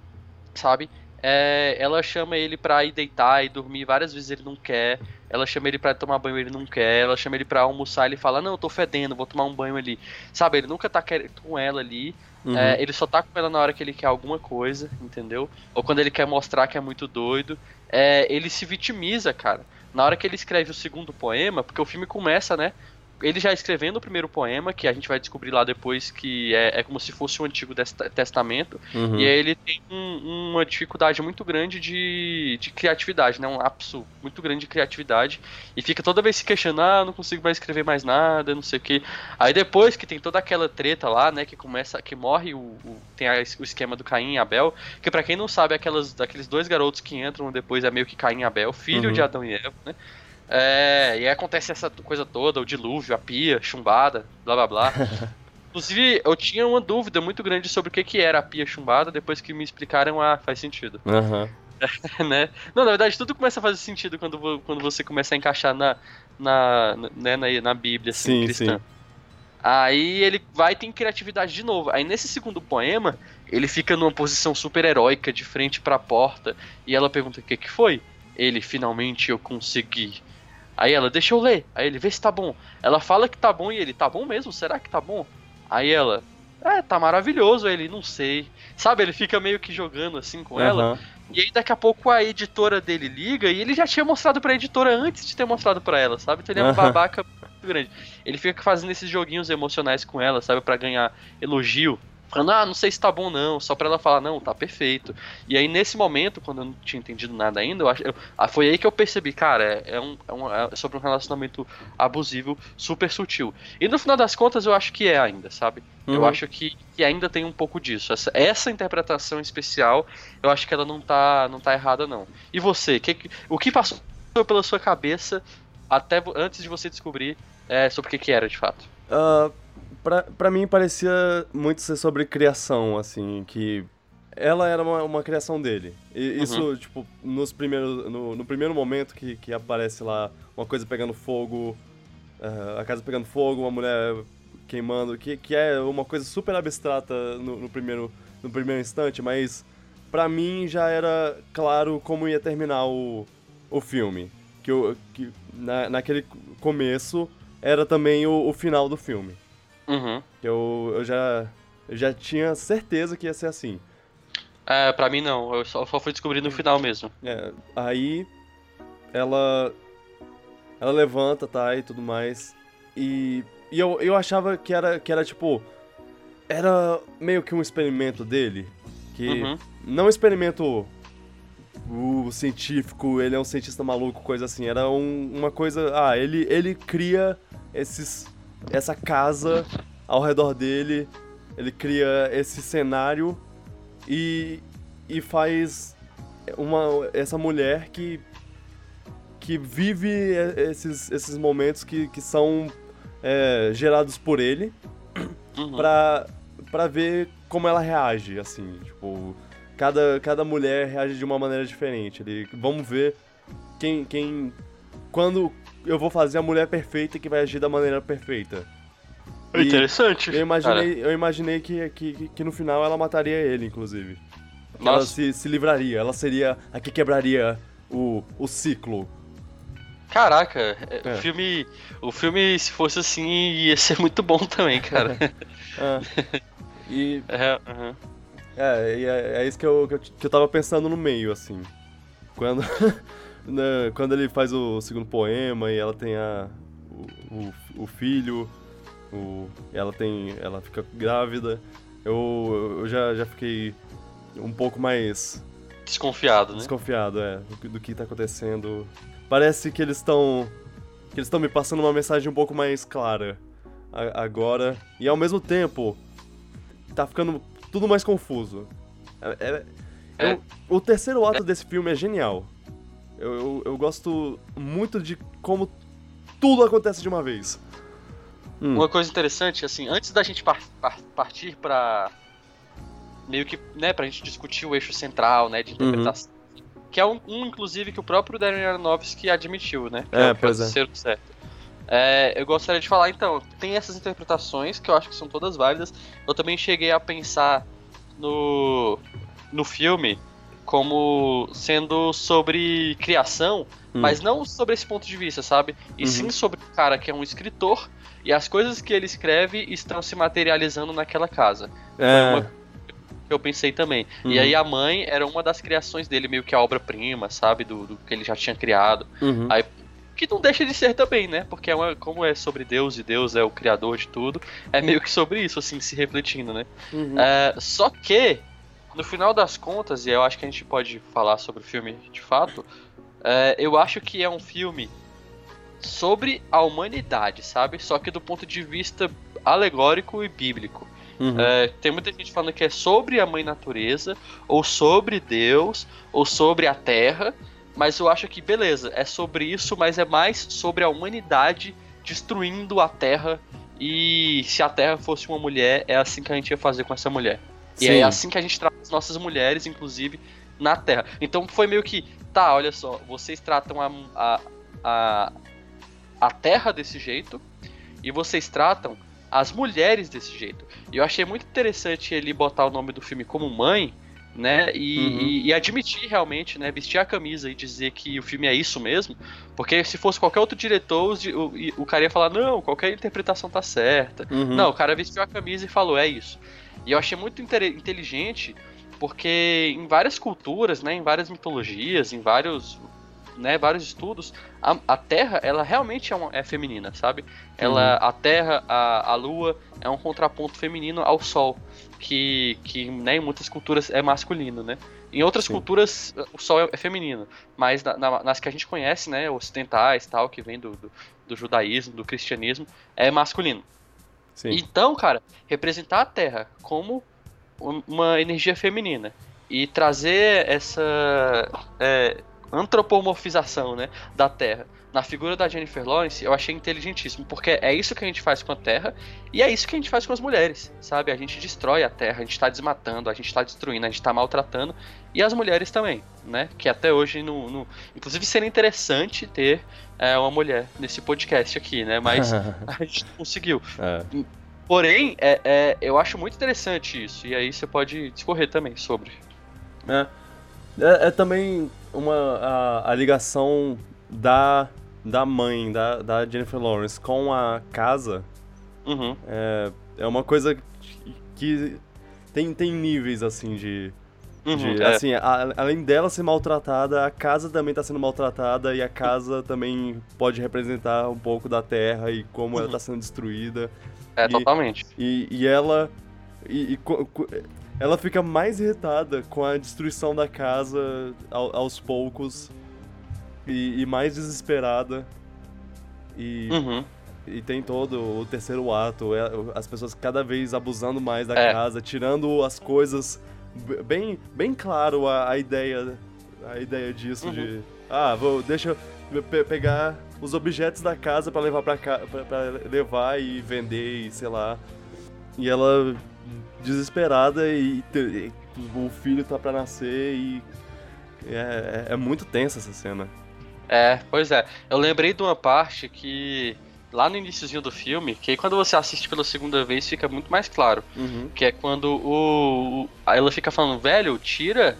sabe? É, ela chama ele pra ir deitar e dormir, várias vezes ele não quer. Ela chama ele pra tomar banho, ele não quer. Ela chama ele pra almoçar, ele fala: Não, eu tô fedendo, vou tomar um banho ali. Sabe, ele nunca tá com ela ali. Uhum. É, ele só tá com ela na hora que ele quer alguma coisa, entendeu? Ou quando ele quer mostrar que é muito doido. É, ele se vitimiza, cara. Na hora que ele escreve o segundo poema, porque o filme começa, né? Ele já escrevendo o primeiro poema, que a gente vai descobrir lá depois que é, é como se fosse o Antigo Testa- Testamento. Uhum. E aí ele tem um- uma dificuldade muito grande de, de criatividade, né? Um lapso muito grande de criatividade. E fica toda vez se questionando, ah, não consigo mais escrever mais nada, não sei o que. Aí depois que tem toda aquela treta lá, né? Que começa, que morre o. o- tem a- o esquema do Caim e Abel. Que pra quem não sabe, aquelas, daqueles dois garotos que entram depois é meio que Caim e Abel, filho Uhum. de Adão e Eva, né? É, e aí acontece essa coisa toda, o dilúvio, a pia, chumbada, blá blá blá. Inclusive, eu tinha uma dúvida muito grande sobre o que, que era a pia chumbada, depois que me explicaram, ah, faz sentido, Aham. né? Não, na verdade, tudo começa a fazer sentido quando, quando você começa a encaixar na, na, né, na, na Bíblia, assim, Sim, cristã. sim. Aí ele vai ter criatividade de novo. Aí nesse segundo poema, ele fica numa posição super heróica, de frente pra porta, e ela pergunta o que que foi? Ele, finalmente eu consegui. Aí ela, deixa eu ler. Aí ele, vê se tá bom. Ela fala que tá bom e ele, tá bom mesmo? Será que tá bom? Aí ela, é, tá maravilhoso. Aí ele, não sei. Sabe, ele fica meio que jogando assim com ela. Aham. E aí daqui a pouco a editora dele liga e ele já tinha mostrado pra editora antes de ter mostrado pra ela, sabe? Então ele é um babaca muito grande. Ele fica fazendo esses joguinhos emocionais com ela, sabe? Pra ganhar elogio. Falando, ah, não sei se tá bom não, só pra ela falar, não, tá perfeito. E aí nesse momento, quando eu não tinha entendido nada ainda, eu acho, eu- ah, foi aí que eu percebi, cara, é, é um, é, um- é sobre um relacionamento abusivo super sutil. E no final das contas eu acho que é ainda, sabe? Eu Uhum. acho que, que ainda tem um pouco disso. Essa, essa interpretação especial, eu acho que ela não tá, não tá errada, não. E você, que, o que passou pela sua cabeça até antes de você descobrir é, sobre o que, que era de fato? Ah, pra, pra mim parecia muito ser sobre criação, assim, que ela era uma, uma criação dele. E Uhum. isso, tipo, nos primeiros, no, no primeiro momento que, que aparece lá uma coisa pegando fogo, eh, a casa pegando fogo, uma mulher queimando, que, que é uma coisa super abstrata no, no primeiro, no primeiro instante, mas pra mim já era claro como ia terminar o, o filme. Que, eu, que na, naquele começo era também o, o final do filme. Uhum. Eu, eu já, eu já tinha certeza que ia ser assim. É, pra mim não, eu só, só fui descobrir no final mesmo. É, aí ela ela levanta, tá, e tudo mais. E, e eu, eu achava que era, que era tipo. Era meio que um experimento dele. Que. Uhum. Não um experimento. O científico, ele é um cientista maluco, coisa assim. Era um- uma coisa. Ah, ele, ele cria esses, essa casa ao redor dele. Ele cria esse cenário e, e faz uma, essa mulher que, que vive esses, esses momentos que, que são é, gerados por ele Uhum. pra, pra ver como ela reage, assim, tipo, cada, cada mulher reage de uma maneira diferente. Ele, vamos ver quem, quem, quando eu vou fazer a mulher perfeita que vai agir da maneira perfeita. E Interessante. Eu imaginei, eu imaginei que, que, que no final ela mataria ele, inclusive. Que ela Nossa. se, se livraria, ela seria a que quebraria o, o ciclo. Caraca, é, É. o filme. O filme, se fosse assim, ia ser muito bom também, cara. Ah, e é, uhum. É, e é, é isso que eu, que, eu, que eu tava pensando no meio, assim. Quando, né, quando ele faz o segundo poema e ela tem a, o, o, o filho, o, ela tem. ela fica grávida, eu, eu já, já fiquei um pouco mais Desconfiado, né? desconfiado, é, do, que- do que tá acontecendo. Parece que eles estão. que eles estão me passando uma mensagem um pouco mais clara a- agora. E ao mesmo tempo, tá ficando tudo mais confuso. É- é- É. o terceiro ato desse filme é genial. Eu, eu, eu gosto muito de como tudo acontece de uma vez. Hum, Uma coisa interessante, assim, antes da gente par- par- partir pra. meio que, né, pra gente discutir o eixo central, né, de interpretação. Que é um, um, inclusive, que o próprio Darren Aronofsky admitiu, né? Que É, o pois é. certo. É, eu gostaria de falar, então, tem essas interpretações que eu acho que são todas válidas. Eu também cheguei a pensar no, no filme como sendo sobre criação, Hum. mas não sobre esse ponto de vista, sabe? E Uhum. sim sobre o cara que é um escritor e as coisas que ele escreve estão se materializando naquela casa. é, uma- Eu pensei também. E Uhum. aí a mãe era uma das criações dele, meio que a obra-prima, sabe? Do, do que ele já tinha criado. uhum, Aí, que não deixa de ser também, né? Porque é uma, como é sobre Deus e Deus é o criador de tudo, é meio que sobre isso, assim, se refletindo, né? uhum. É, só que, no final das contas, e eu acho que a gente pode falar sobre o filme de fato, é, eu acho que é um filme sobre a humanidade, sabe? Só que do ponto de vista alegórico e bíblico. Uhum. É, tem muita gente falando que é sobre a mãe natureza, ou sobre Deus, ou sobre a terra, mas eu acho que beleza, é sobre isso, mas é mais sobre a humanidade destruindo a terra. E se a terra fosse uma mulher, é assim que a gente ia fazer com essa mulher. E Sim. é assim que a gente trata as nossas mulheres, inclusive, na Terra. Então foi meio que, tá, olha só, vocês tratam a, a, a, a Terra desse jeito e vocês tratam as mulheres desse jeito. E eu achei muito interessante ele botar o nome do filme como Mãe, né? E, Uhum. e- e admitir realmente, né? Vestir a camisa e dizer que o filme é isso mesmo. Porque se fosse qualquer outro diretor, o, e- o cara ia falar, não, qualquer interpretação tá certa. Uhum. Não, o cara vestiu a camisa e falou, é isso. E eu achei muito inteligente, porque em várias culturas, né, em várias mitologias, em vários, né, vários estudos, a, a Terra, ela realmente é, uma- é feminina, sabe? Ela, a Terra, a, a Lua, é um contraponto feminino ao Sol, que, que né, em muitas culturas é masculino, né? Em outras Sim. culturas, o Sol é, é feminino, mas na- na- nas que a gente conhece, né, ocidentais, tal, que vem do, do, do judaísmo, do cristianismo, é masculino. Sim. Então, cara, representar a Terra como um- uma energia feminina e trazer essa. é, antropomorfização, né, da Terra na figura da Jennifer Lawrence, eu achei inteligentíssimo, porque é isso que a gente faz com a Terra e é isso que a gente faz com as mulheres, sabe? A gente destrói a Terra, a gente tá desmatando, a gente tá destruindo, a gente tá maltratando e as mulheres também, né? Que até hoje, no, no... inclusive, seria interessante ter é, uma mulher nesse podcast aqui, né? Mas a gente não conseguiu. É. Porém, é, é, eu acho muito interessante isso, e aí você pode discorrer também sobre. É, é, é também uma a, a ligação da, da mãe, da, da Jennifer Lawrence com a casa uhum. é, é uma coisa que tem, tem níveis, assim, de... Uhum, de, é. Assim, a, além dela ser maltratada, a casa também está sendo maltratada e a casa também pode representar um pouco da terra e como uhum. ela está sendo destruída. É, e, totalmente. E, e ela... E, e, ela fica mais irritada com a destruição da casa ao, aos poucos e, e mais desesperada. E, uhum. e tem todo o terceiro ato, é, as pessoas cada vez abusando mais da é. casa, tirando as coisas. Bem, bem claro a, a ideia a ideia disso uhum. de ah, vou deixa eu pe pegar os objetos da casa para levar para levar e vender e sei lá. E ela desesperada e, e o filho tá para nascer e é, é, é muito tensa essa cena. É, pois é. Eu lembrei de uma parte que lá no iníciozinho do filme, que aí quando você assiste pela segunda vez fica muito mais claro. Uhum. Que é quando o, o, ela fica falando, velho, tira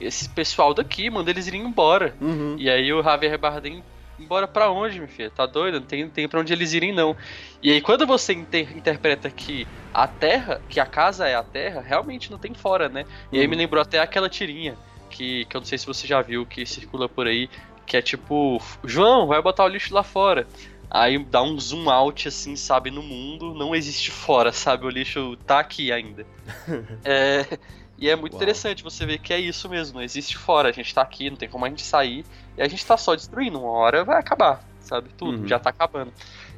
esse pessoal daqui, manda eles irem embora. Uhum. E aí o Javier Bardem embora para onde, meu filho? Tá doido? Não tem, tem pra onde eles irem, não. E aí, quando você inter interpreta que a Terra, que a casa é a Terra, realmente não tem fora, né? E aí uhum. me lembrou até aquela tirinha que, que eu não sei se você já viu, que circula por aí, que é tipo, João, vai botar o lixo lá fora. Aí dá um zoom out, assim, sabe, no mundo, não existe fora, sabe? O lixo tá aqui ainda. é, e é muito Uau. interessante você ver que é isso mesmo, não existe fora, a gente tá aqui, não tem como a gente sair, e a gente tá só destruindo, uma hora vai acabar, sabe? Tudo, uhum. já tá acabando.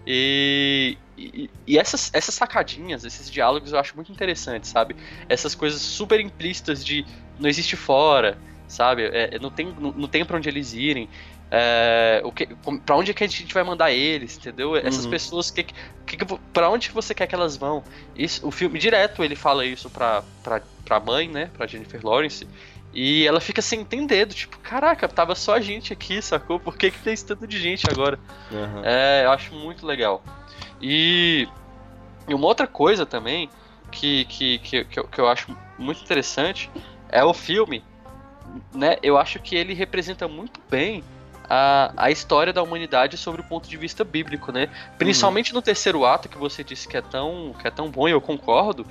E, e, e, essas, essas sacadinhas, esses diálogos eu acho muito interessantes, sabe? Essas coisas super implícitas de não existe fora, sabe? É, não tem, não, não tem para onde eles irem. É, o que, pra onde que a gente vai mandar eles, entendeu? Essas uhum. pessoas, que, que, pra onde você quer que elas vão? Isso, o filme, direto, ele fala isso pra, pra, pra mãe, né? Pra Jennifer Lawrence. E ela fica sem entender, do tipo, caraca, tava só a gente aqui, sacou? Por que, que tem esse tanto de gente agora? Uhum. É, eu acho muito legal. E, e uma outra coisa também que, que, que, que, eu, que eu acho muito interessante é o filme né, eu acho que ele representa muito bem a, a história da humanidade sobre o ponto de vista bíblico, né? Principalmente uhum. no terceiro ato, que você disse que é tão, que é tão bom, e eu concordo,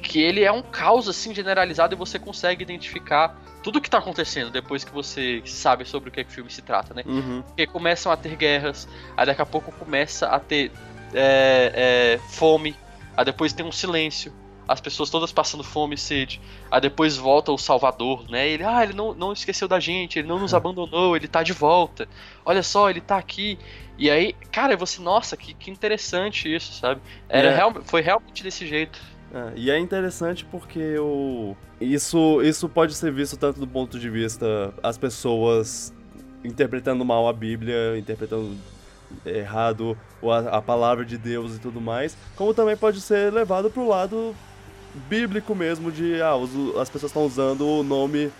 que ele é um caos assim generalizado e você consegue identificar tudo o que está acontecendo depois que você sabe sobre o que, é que o filme se trata, né? Uhum. Porque começam a ter guerras, aí daqui a pouco começa a ter é, é, fome, aí depois tem um silêncio, as pessoas todas passando fome e sede. Aí depois volta o Salvador, né? Ele, ah, ele não, não esqueceu da gente, ele não nos abandonou, ele tá de volta. Olha só, ele tá aqui. E aí, cara, você, nossa, que, que interessante isso, sabe? Era é. real, foi realmente desse jeito. É, e é interessante porque o... isso, isso pode ser visto tanto do ponto de vista as pessoas interpretando mal a Bíblia, interpretando errado a, a palavra de Deus e tudo mais, como também pode ser levado pro lado bíblico mesmo de ah, as pessoas estão usando o nome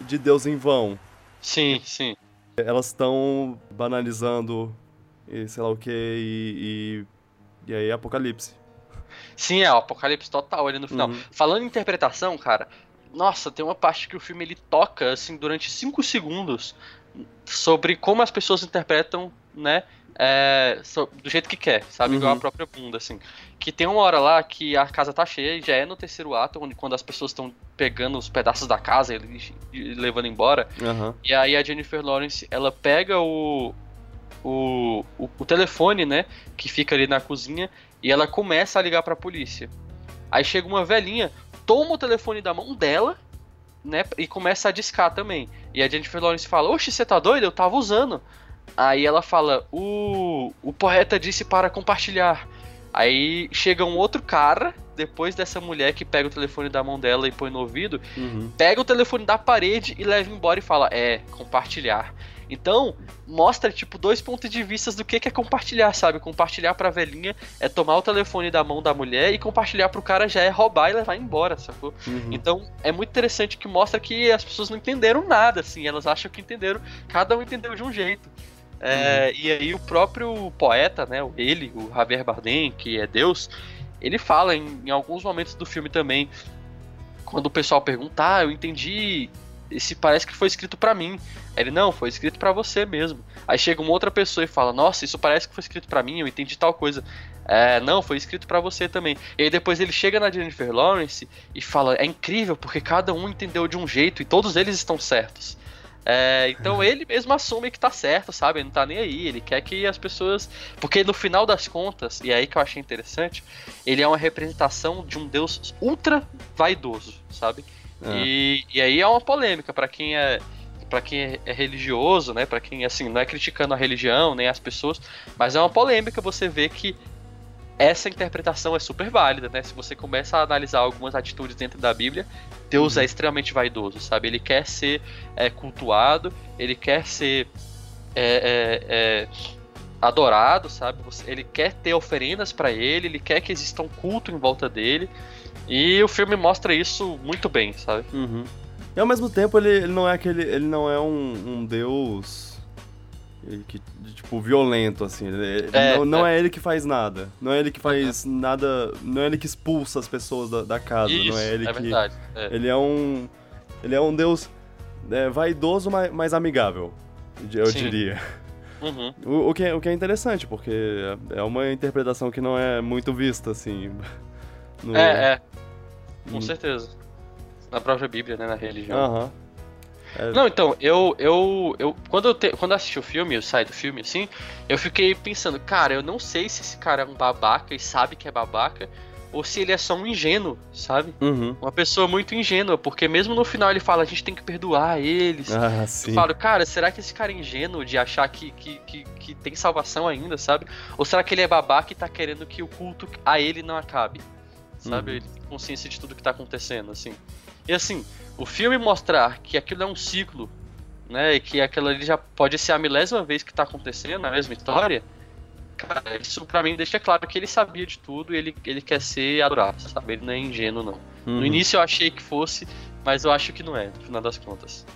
de Deus em vão. Sim, sim. Elas estão banalizando e sei lá o que e, e, e aí Apocalipse. Sim, é o Apocalipse total ali no final. Uhum. Falando em interpretação, cara, nossa, tem uma parte que o filme ele toca assim durante 5 segundos sobre como as pessoas interpretam, né, é, do jeito que quer, sabe? Uhum. Igual a própria bunda, assim. Que tem uma hora lá que a casa tá cheia, e já é no terceiro ato, onde quando as pessoas estão pegando os pedaços da casa e, e levando embora. Uhum. E aí a Jennifer Lawrence, ela pega o, o, o, o, telefone, né? Que fica ali na cozinha, e ela começa a ligar pra polícia. Aí chega uma velhinha, toma o telefone da mão dela, né? E começa a discar também. E a Jennifer Lawrence fala: Oxe, você tá doido? Eu tava usando. Aí ela fala: o, o poeta disse para compartilhar. Aí chega um outro cara depois dessa mulher que pega o telefone da mão dela e põe no ouvido, Uhum. pega o telefone da parede e leva embora e fala: É, compartilhar. Então, mostra, tipo, dois pontos de vista do que é compartilhar, sabe? Compartilhar pra velhinha é tomar o telefone da mão da mulher e compartilhar pro cara já é roubar e levar embora, sacou? Uhum. Então, é muito interessante que mostra que as pessoas não entenderam nada, assim, elas acham que entenderam, cada um entendeu de um jeito. É, E aí o próprio poeta, né, ele, o Javier Bardem, que é Deus, ele fala em, em alguns momentos do filme também, quando o pessoal pergunta, ah, eu entendi, esse parece que foi escrito pra mim. Aí Ele, não, foi escrito pra você mesmo. Aí chega uma outra pessoa e fala, nossa, isso parece que foi escrito pra mim, eu entendi tal coisa. É, não, foi escrito pra você também. E aí depois ele chega na Jennifer Lawrence e fala, é incrível, porque cada um entendeu de um jeito e todos eles estão certos. É, então ele mesmo assume que tá certo, sabe? Ele não tá nem aí. Ele quer que as pessoas. Porque no final das contas, e é aí que eu achei interessante, ele é uma representação de um deus ultra vaidoso, sabe? É. E, e aí é uma polêmica pra quem é. Pra quem é- religioso, né? Pra quem, assim, não é criticando a religião nem as pessoas, mas é uma polêmica você ver que essa interpretação é super válida, né? Se você começa a analisar algumas atitudes dentro da Bíblia, Deus é extremamente vaidoso, sabe? Ele quer ser é, cultuado, ele quer ser é, é, é, adorado, sabe? Ele quer ter oferendas pra ele, ele quer que exista um culto em volta dele. E o filme mostra isso muito bem, sabe? Uhum. E ao mesmo tempo ele, ele não é aquele. ele não é um, um deus. Que, tipo, violento, assim. É, não, não é. ele que faz nada. Não é ele que faz nada. Não é ele que expulsa as pessoas da, da casa. isso, não é ele que. verdade. é. Ele é um. Ele é um deus é, vaidoso, mas, mas amigável. Eu Sim. diria. Uhum. O, o que é, o que é interessante, porque é uma interpretação que não é muito vista, assim. no- É, é, com Hum. certeza. Na própria Bíblia, né? Na religião. Aham. É, Não, então, eu, eu, eu quando eu, te- quando eu assisti o filme, eu saí do filme assim, eu fiquei pensando, cara, eu não sei se esse cara é um babaca e sabe que é babaca, ou se ele é só um ingênuo, sabe? Uhum. Uma pessoa muito ingênua, porque mesmo no final ele fala, a gente tem que perdoar eles. Ah, sim. Eu falo, cara, será que esse cara é ingênuo de achar que, que, que, que tem salvação ainda, sabe? Ou será que ele é babaca e tá querendo que o culto a ele não acabe? Sabe? Uhum. Ele tem consciência de tudo que tá acontecendo, assim. E assim, o filme mostrar que aquilo é um ciclo, né? E que aquilo ali já pode ser a milésima vez que tá acontecendo, a mesma história. Cara, isso pra mim deixa claro que ele sabia de tudo e ele, ele quer ser adorado, sabe? Ele não é ingênuo, não. Uhum. No início eu achei que fosse, mas eu acho que não é, no final das contas.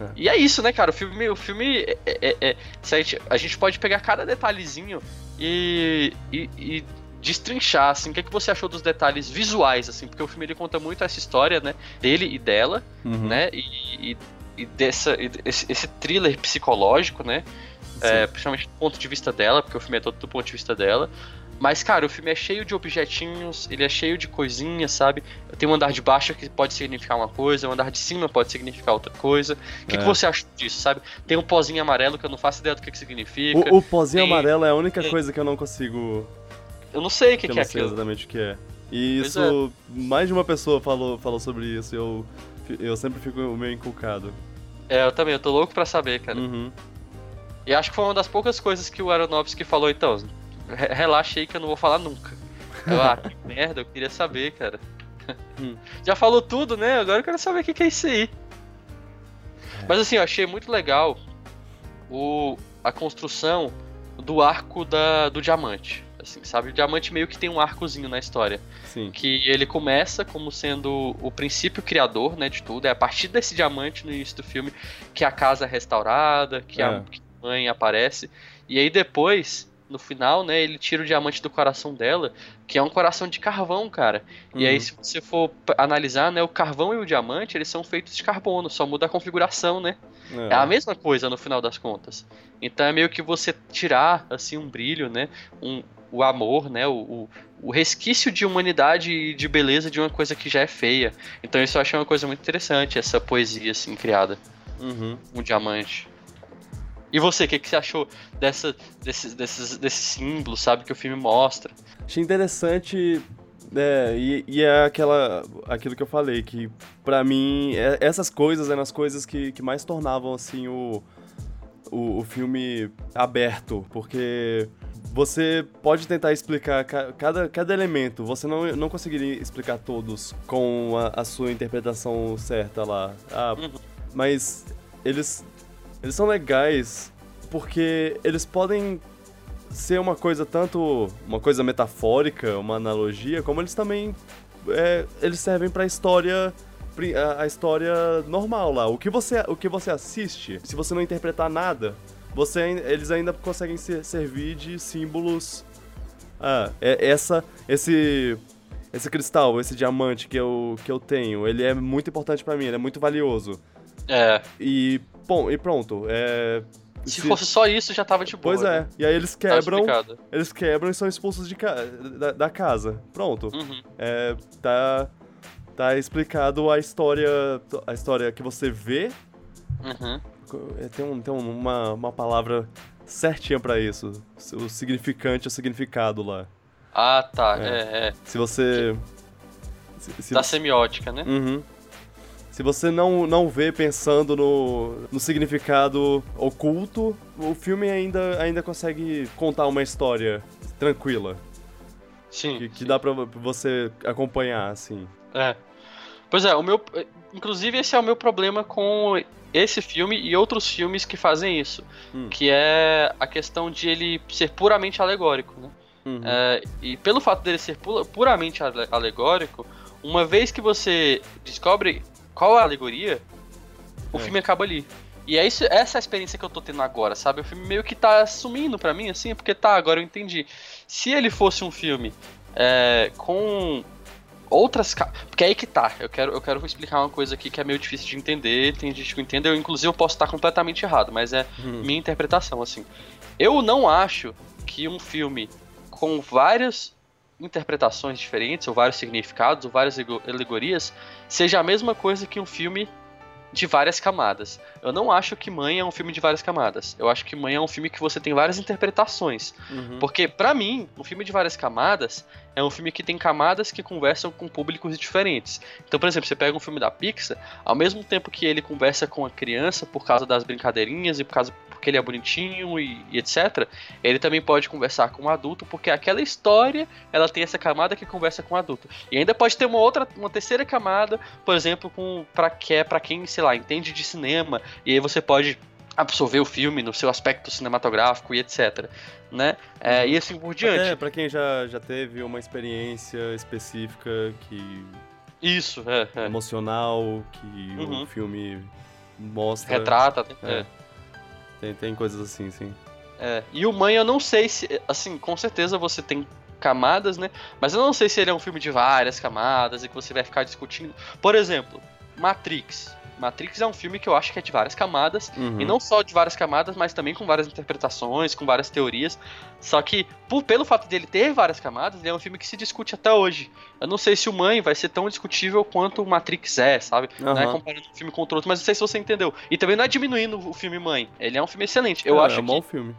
É. E é isso, né, cara? O filme, o filme é, é- é- se a, gente, a gente pode pegar cada detalhezinho e, e, e destrinchar, assim, o que, é que você achou dos detalhes visuais, assim, porque o filme ele conta muito essa história, né, dele e dela, Uhum. né, e, e, e dessa, e esse, esse thriller psicológico, né, é, principalmente do ponto de vista dela, porque o filme é todo do ponto de vista dela. Mas, cara, o filme é cheio de objetinhos, ele é cheio de coisinhas, sabe? Tem um andar de baixo que pode significar uma coisa, um andar de cima pode significar outra coisa. O que, É. que você acha disso, sabe? Tem um pozinho amarelo que eu não faço ideia do que, que significa. O, o pozinho Tem- amarelo é a única coisa que eu não consigo. Eu não sei o que, que eu que é não sei aquilo. exatamente o que é. E Pois isso. Mais de uma pessoa falou, falou sobre isso e eu, eu sempre fico meio inculcado. É, eu também, eu tô louco pra saber, cara. Uhum. E acho que foi uma das poucas coisas que o Aronofsky falou, então. re- Relaxa aí que eu não vou falar nunca. Eu, ah, que merda, eu queria saber, cara. Hum. Já falou tudo, né? Agora eu quero saber o que que é isso aí. Mas assim, eu achei muito legal o, a construção do arco da, do diamante. Assim, sabe? O diamante meio que tem um arcozinho na história. Sim. Que ele começa como sendo o princípio criador, né, de tudo. É a partir desse diamante no início do filme que a casa é restaurada, que, a, É. que a mãe aparece. E aí depois, no final, né, ele tira o diamante do coração dela, que é um coração de carvão, cara. E aí, Uhum. se você for analisar, né, o carvão e o diamante, eles são feitos de carbono, só muda a configuração, né? É a mesma coisa no final das contas. Então é meio que você tirar, assim, um brilho, né? Um, o amor, né? O, o, resquício de humanidade e de beleza de uma coisa que já é feia. Então isso eu achei uma coisa muito interessante, essa poesia, assim, criada. Uhum. Um diamante. E você, o que, que você achou dessa, desses, desses, desses símbolos, sabe, que o filme mostra? Achei interessante. É, e, e é aquela, aquilo que eu falei, que pra mim, é- essas coisas eram as coisas que, que mais tornavam, assim, o, o, o filme aberto, porque você pode tentar explicar ca- cada, cada elemento, você não, não conseguiria explicar todos com a, a sua interpretação certa lá. Ah, Uhum. mas eles, eles são legais porque eles podem ser uma coisa tanto uma coisa metafórica, uma analogia, como eles também é, eles servem pra história pri- a, a história normal lá. O que você o que você assiste, se você não interpretar nada, você eles ainda conseguem ser- servir de símbolos. Ah, é, essa esse esse cristal, esse diamante que eu que eu tenho, ele é muito importante pra mim, ele é muito valioso. É. E bom, e pronto, é Se, fosse só isso, já tava de boa. Pois é. né? E aí eles Tá quebram, explicado. eles quebram e são expulsos de ca- da, da casa. Pronto. Uhum. É, tá tá explicado a história a história que você vê. Uhum. É, Tem, um, tem um- uma, uma palavra certinha pra isso. O significante, o significado lá. Ah, tá. É. É, é. Se você se, se Da você- semiótica, né? Uhum. Se você não, não vê pensando no, no significado oculto, o filme ainda, ainda consegue contar uma história tranquila. Sim. Que, que dá pra você acompanhar, assim. É. Pois é, o meu. Inclusive, esse é o meu problema com esse filme e outros filmes que fazem isso. Hum. Que é a questão de ele ser puramente alegórico, né? Uhum. É, e pelo fato dele ser pu- puramente ale- alegórico, uma vez que você descobre qual é a alegoria, o É. filme acaba ali. E é isso, essa é a experiência que eu tô tendo agora, sabe? O filme meio que tá sumindo pra mim, assim, porque tá, agora eu entendi. Se ele fosse um filme é, com outras. Porque é aí que tá. Eu quero, eu quero explicar uma coisa aqui que é meio difícil de entender. Tem gente que entende, eu inclusive eu posso estar completamente errado, mas é Uhum. minha interpretação, assim. Eu não acho que um filme com várias interpretações diferentes, ou vários significados, ou várias ego- alegorias, seja a mesma coisa que um filme de várias camadas. Eu não acho que Mãe é um filme de várias camadas. Eu acho que Mãe é um filme que você tem várias interpretações. Uhum. Porque, pra mim, um filme de várias camadas é um filme que tem camadas que conversam com públicos diferentes. Então, por exemplo, você pega um filme da Pixar, ao mesmo tempo que ele conversa com a criança por causa das brincadeirinhas e por causa porque ele é bonitinho e, e etc, ele também pode conversar com um adulto, porque aquela história, ela tem essa camada que conversa com o adulto. E ainda pode ter uma outra, uma terceira camada, por exemplo, com para que é para quem, sei lá, entende de cinema, e aí você pode absorver o filme no seu aspecto cinematográfico e etc, né? É, e assim por diante. Até pra quem já, já teve uma experiência específica que Isso, é, é. emocional, que Uhum. o filme mostra. Retrata, né? É. Tem, tem coisas assim, sim. É. E o Mãe, eu não sei se. Assim, com certeza você tem camadas, né? Mas eu não sei se ele é um filme de várias camadas e que você vai ficar discutindo. Por exemplo, Matrix. Matrix é um filme que eu acho que é de várias camadas. Uhum. E não só de várias camadas, mas também com várias interpretações, com várias teorias. Só que, por, pelo fato dele ter várias camadas, ele é um filme que se discute até hoje. Eu não sei se o Mãe vai ser tão discutível quanto o Matrix é, sabe? Não é comparando um filme contra outro, mas não sei se você entendeu. E também não é diminuindo o filme Mãe. Ele é um filme excelente. Eu É, acho é um bom que filme.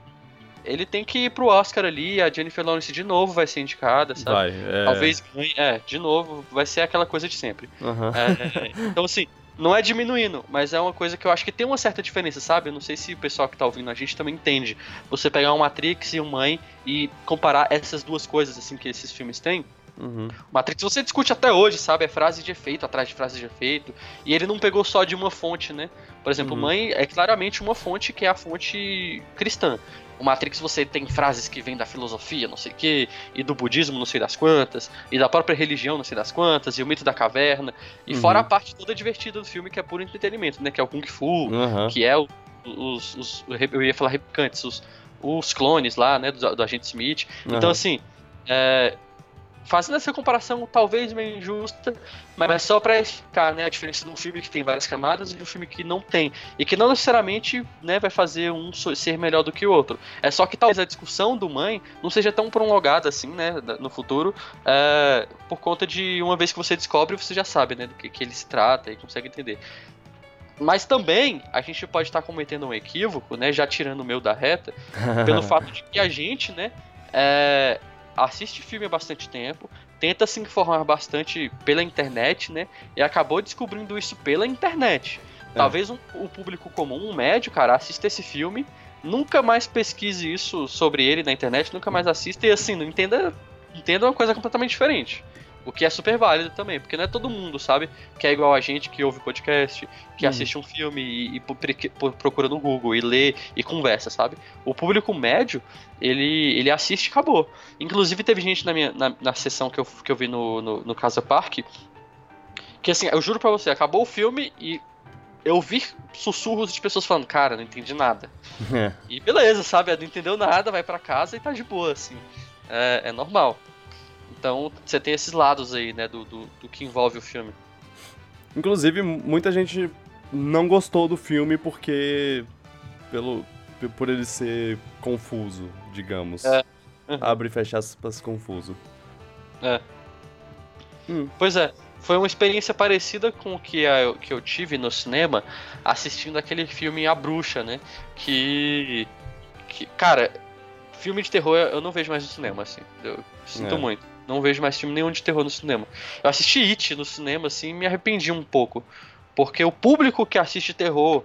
ele tem que ir pro Oscar ali, a Jennifer Lawrence de novo vai ser indicada, sabe? Vai. É... Talvez ganhe, é, de novo, vai ser aquela coisa de sempre. Aham. É, então, assim, não é diminuindo, mas é uma coisa que eu acho que tem uma certa diferença, sabe? Eu não sei se o pessoal que tá ouvindo a gente também entende. Você pegar um Matrix e um Mãe e comparar essas duas coisas, assim, que esses filmes têm. Uhum. Matrix você discute até hoje, sabe? É frase de efeito atrás de frase de efeito. E ele não pegou só de uma fonte, né? Por exemplo, Uhum. Mãe é claramente uma fonte que é a fonte cristã. O Matrix você tem frases que vêm da filosofia, não sei o quê, e do budismo, não sei das quantas, e da própria religião, não sei das quantas, e o mito da caverna. E Uhum. fora a parte toda divertida do filme, que é puro entretenimento, né? Que é o Kung Fu, Aham. que é o- os, os- Eu ia falar replicantes, os, os clones lá, né? Do, do agente Smith. Então, Aham. assim, é, fazendo essa comparação talvez meio injusta, mas é só pra explicar né, a diferença de um filme que tem várias camadas e de um filme que não tem. E que não necessariamente né, vai fazer um ser melhor do que o outro. É só que talvez a discussão do mãe não seja tão prolongada assim, né, no futuro, é, por conta de uma vez que você descobre, você já sabe, né, do que, que ele se trata e consegue entender. Mas também a gente pode estar cometendo um equívoco, né, já tirando o meu da reta, pelo fato de que a gente, né, é, assiste filme há bastante tempo, tenta se informar bastante pela internet, né, e acabou descobrindo isso pela internet. Talvez um- o público comum, um médio, cara, assista esse filme, nunca mais pesquise isso sobre ele na internet, nunca mais assista e assim, não entenda, entenda uma coisa completamente diferente. O que é super válido também, porque não é todo mundo, sabe? Que é igual a gente que ouve podcast, que Uhum. assiste um filme e, e procura no Google e lê e conversa, sabe? O público médio, ele, ele assiste e acabou. Inclusive teve gente na minha na, na sessão que eu, que eu vi no, no, no Casa Park que assim, eu juro pra você, acabou o filme e eu vi sussurros de pessoas falando, cara, não entendi nada. É. E beleza, sabe? Não entendeu nada, vai pra casa e tá de boa, assim. É, é normal. Então, você tem esses lados aí, né, do, do, do que envolve o filme. Inclusive, muita gente não gostou do filme porque. pelo por ele ser confuso, digamos. É. Uhum. Abre e fecha aspas, confuso. Pois é, foi uma experiência parecida com o que, a- que eu tive no cinema assistindo aquele filme A Bruxa, né? Que. que cara, filme de terror eu não vejo mais no cinema, assim. Eu sinto É. muito. Não vejo mais filme nenhum de terror no cinema. Eu assisti It no cinema, assim, e me arrependi um pouco. Porque o público que assiste terror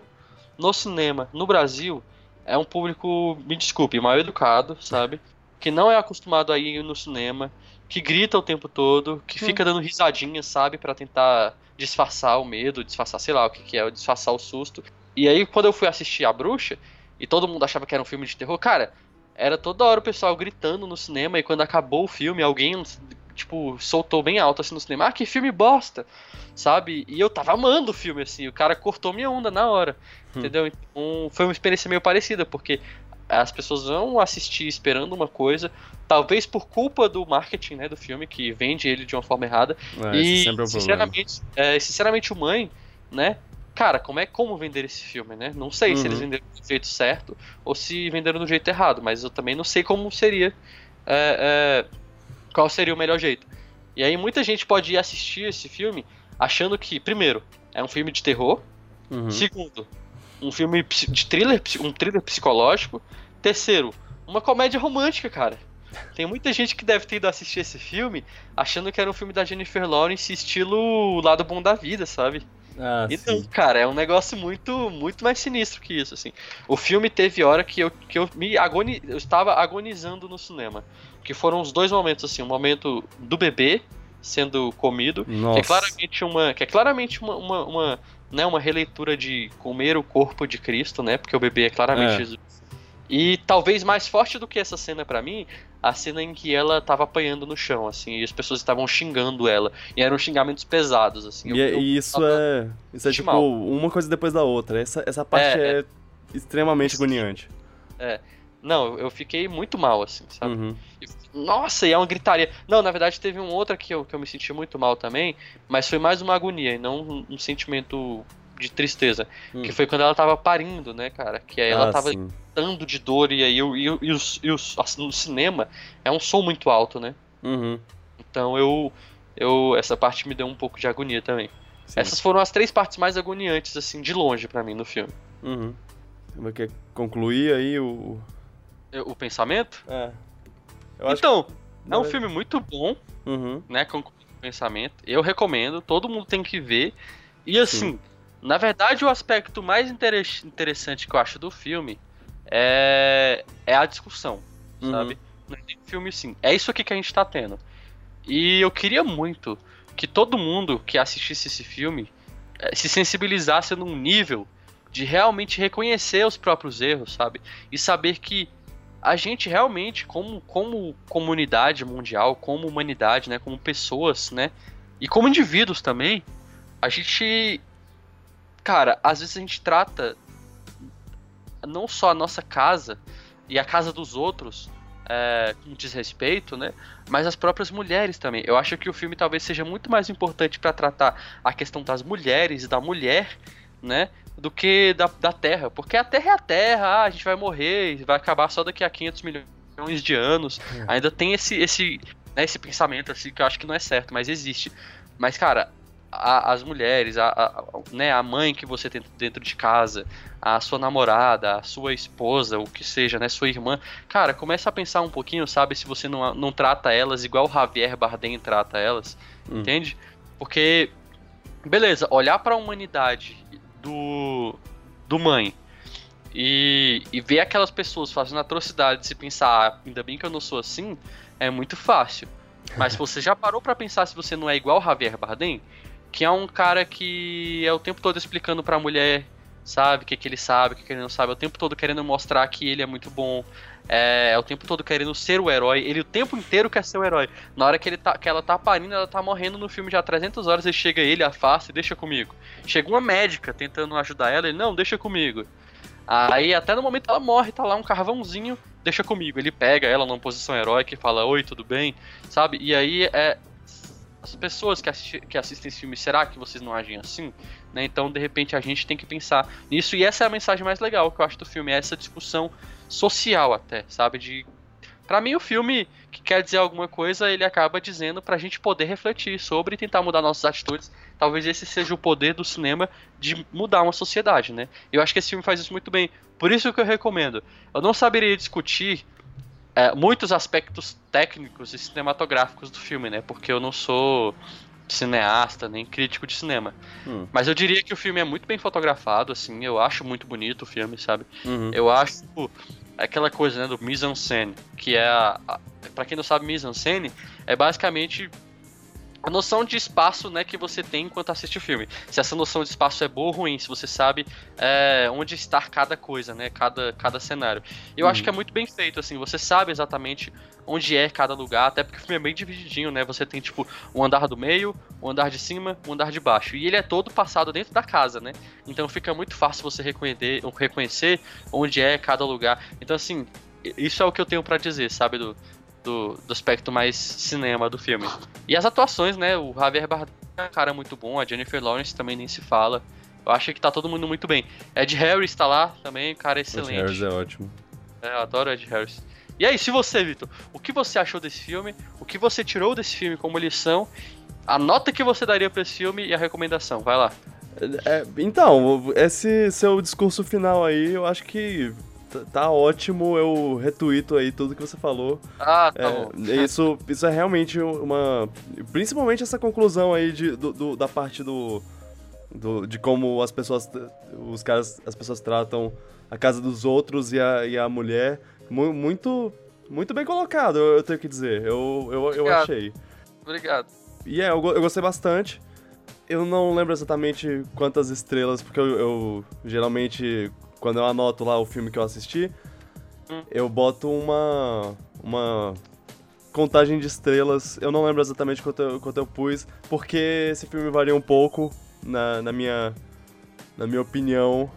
no cinema, no Brasil, é um público, me desculpe, mal educado, sabe? Que não é acostumado a ir no cinema, que grita o tempo todo, que fica dando risadinha, sabe? Pra tentar disfarçar o medo, disfarçar, sei lá o que, que é, disfarçar o susto. E aí, quando eu fui assistir A Bruxa, e todo mundo achava que era um filme de terror, cara, era toda hora o pessoal gritando no cinema, e quando acabou o filme, alguém, tipo, soltou bem alto assim no cinema, ah, que filme bosta, sabe? E eu tava amando o filme, assim, o cara cortou minha onda na hora, Hum. entendeu? Então, foi uma experiência meio parecida, porque as pessoas vão assistir esperando uma coisa, talvez por culpa do marketing, né, do filme, que vende ele de uma forma errada, É, esse e sempre é o sinceramente, é, sinceramente o mãe, né? Cara, como é como vender esse filme, né? Não sei se Uhum. eles venderam do jeito certo ou se venderam do jeito errado, mas eu também não sei como seria, é, é, qual seria o melhor jeito. E aí muita gente pode ir assistir esse filme achando que, primeiro, é um filme de terror, Uhum. segundo, um filme de thriller, um thriller psicológico, terceiro, uma comédia romântica, cara. Tem muita gente que deve ter ido assistir esse filme achando que era um filme da Jennifer Lawrence estilo Lado Bom da Vida, sabe? Ah, E não, sim. cara, é um negócio muito, muito mais sinistro que isso, assim. O filme teve hora que eu, que eu me agoni... eu estava agonizando no cinema. Que foram os dois momentos, assim, o momento do bebê sendo comido, Nossa. que é claramente uma, que é claramente uma, uma, uma, né, uma releitura de comer o corpo de Cristo, né? Porque o bebê é claramente É. Jesus. E talvez mais forte do que essa cena pra mim, a cena em que ela tava apanhando no chão, assim, e as pessoas estavam xingando ela. E eram xingamentos pesados, assim. E, é- eu e isso é. Isso é tipo mal. uma coisa depois da outra. Essa, essa parte É, é, extremamente agoniante. Não, eu- fiquei muito mal, assim, sabe? Uhum. Nossa, e é uma gritaria. Não, na verdade teve um outro que eu, que eu me senti muito mal também, mas foi mais uma agonia e não um, um sentimento de tristeza. Hum. Que foi quando ela tava parindo, né, cara? Que aí ela Ah, tava sim. gritando de dor e aí o- e, e os, e os, assim, no cinema é um som muito alto, né? Uhum. Então eu, eu. Essa parte me deu um pouco de agonia também. sim. Essas foram as três partes mais agoniantes, assim, de longe pra mim no filme. Uhum. Você quer concluir aí o. Eu- O pensamento? É. Eu então, que... é um filme muito bom, Uhum. né? Com pensamento. Eu recomendo, todo mundo tem que ver. E assim, na verdade, o aspecto mais intere- interessante que eu acho do filme é, é a discussão, Uhum. sabe? Não tem filme sim. É isso aqui que a gente tá tendo. E eu queria muito que todo mundo que assistisse esse filme eh, se sensibilizasse num nível de realmente reconhecer os próprios erros, sabe? E saber que a gente realmente, como, como comunidade mundial, como humanidade, né? Como pessoas, né? E como indivíduos também, a gente. Cara, às vezes a gente trata não só a nossa casa e a casa dos outros é, com desrespeito, né? Mas as próprias mulheres também. Eu acho que o filme talvez seja muito mais importante para tratar a questão das mulheres da mulher, né? Do que da, da Terra. Porque a Terra é a Terra, ah, a gente vai morrer, vai acabar só daqui a 500 milhões de anos. Ainda tem esse, esse, né, esse pensamento assim que eu acho que não é certo, mas existe. Mas, cara, a- as mulheres, a, a- a- né, a mãe que você tem dentro de casa, a sua namorada, a sua esposa, o que seja, né, sua irmã, cara, começa a pensar um pouquinho, sabe, se você não, não trata elas igual Javier Bardem trata elas, Hum. entende? Porque, beleza, olhar pra humanidade do, do mãe e, e ver aquelas pessoas fazendo atrocidades e pensar, ah, ainda bem que eu não sou assim, é muito fácil. Mas você já parou para pensar se você não é igual Javier Bardem? Que é um cara que é o tempo todo explicando pra mulher, sabe, o que, que ele sabe, o que, que ele não sabe, é o tempo todo querendo mostrar que ele é muito bom, é, é, o tempo todo querendo ser o herói, ele o tempo inteiro quer ser o herói. Na hora que, ele tá, que ela tá parindo, ela tá morrendo no filme já há 300 horas, ele chega ele, afasta e deixa comigo. Chega uma médica tentando ajudar ela, ele, não, deixa comigo. Aí até no momento ela morre, tá lá um carvãozinho, deixa comigo. Ele pega ela numa posição heróica e fala, oi, tudo bem? Sabe? E aí é. As pessoas que, assisti, que assistem esse filme, será que vocês não agem assim? Né? Então, de repente, a gente tem que pensar nisso. E essa é a mensagem mais legal que eu acho do filme, é essa discussão social até, sabe? De para mim, o filme que quer dizer alguma coisa, ele acaba dizendo pra gente poder refletir sobre e tentar mudar nossas atitudes. Talvez esse seja o poder do cinema de mudar uma sociedade, né? Eu acho que esse filme faz isso muito bem. Por isso que eu recomendo. Eu não saberia discutir é, muitos aspectos técnicos e cinematográficos do filme, né? Porque eu não sou cineasta, nem crítico de cinema. Hum. Mas eu diria que o filme é muito bem fotografado, assim, eu acho muito bonito o filme, sabe? Uhum. Eu acho tipo, aquela coisa, né, do mise-en-scène, que é a, a para quem não sabe mise-en-scène, é basicamente a noção de espaço né, que você tem enquanto assiste o filme. Se essa noção de espaço é boa ou ruim, se você sabe é, onde está cada coisa, né, cada, cada cenário. Eu uhum. acho que é muito bem feito, assim, você sabe exatamente onde é cada lugar, até porque o filme é bem divididinho, né? Você tem, tipo, um andar do meio, um andar de cima, um andar de baixo. E ele é todo passado dentro da casa, né? Então fica muito fácil você reconhecer, reconhecer onde é cada lugar. Então, assim, isso é o que eu tenho para dizer, sabe, do, do, do, aspecto mais cinema do filme. E as atuações, né? O Javier Bardem é um cara muito bom, a Jennifer Lawrence também nem se fala. Eu acho que tá todo mundo muito bem. Ed Harris tá lá também, cara excelente. Ed Harris é ótimo. É, eu adoro Ed Harris. E aí, se você, Vitor, o que você achou desse filme? O que você tirou desse filme como lição? A nota que você daria para esse filme e a recomendação? Vai lá. É, então, esse seu discurso final aí, eu acho que tá ótimo, eu retuito aí tudo que você falou. Ah, tá é, bom. Isso, isso é realmente uma. Principalmente essa conclusão aí de, do, do, da parte do, do. de como as pessoas. Os caras. As pessoas tratam a casa dos outros e a, e a mulher. Muito. Muito bem colocado, eu tenho que dizer. Eu, eu, eu achei. Obrigado. E é, eu, eu gostei bastante. Eu não lembro exatamente quantas estrelas, porque eu, eu geralmente quando eu anoto lá o filme que eu assisti, eu boto uma. uma contagem de estrelas. Eu não lembro exatamente quanto eu, quanto eu pus, porque esse filme varia um pouco na, na minha. na minha opinião.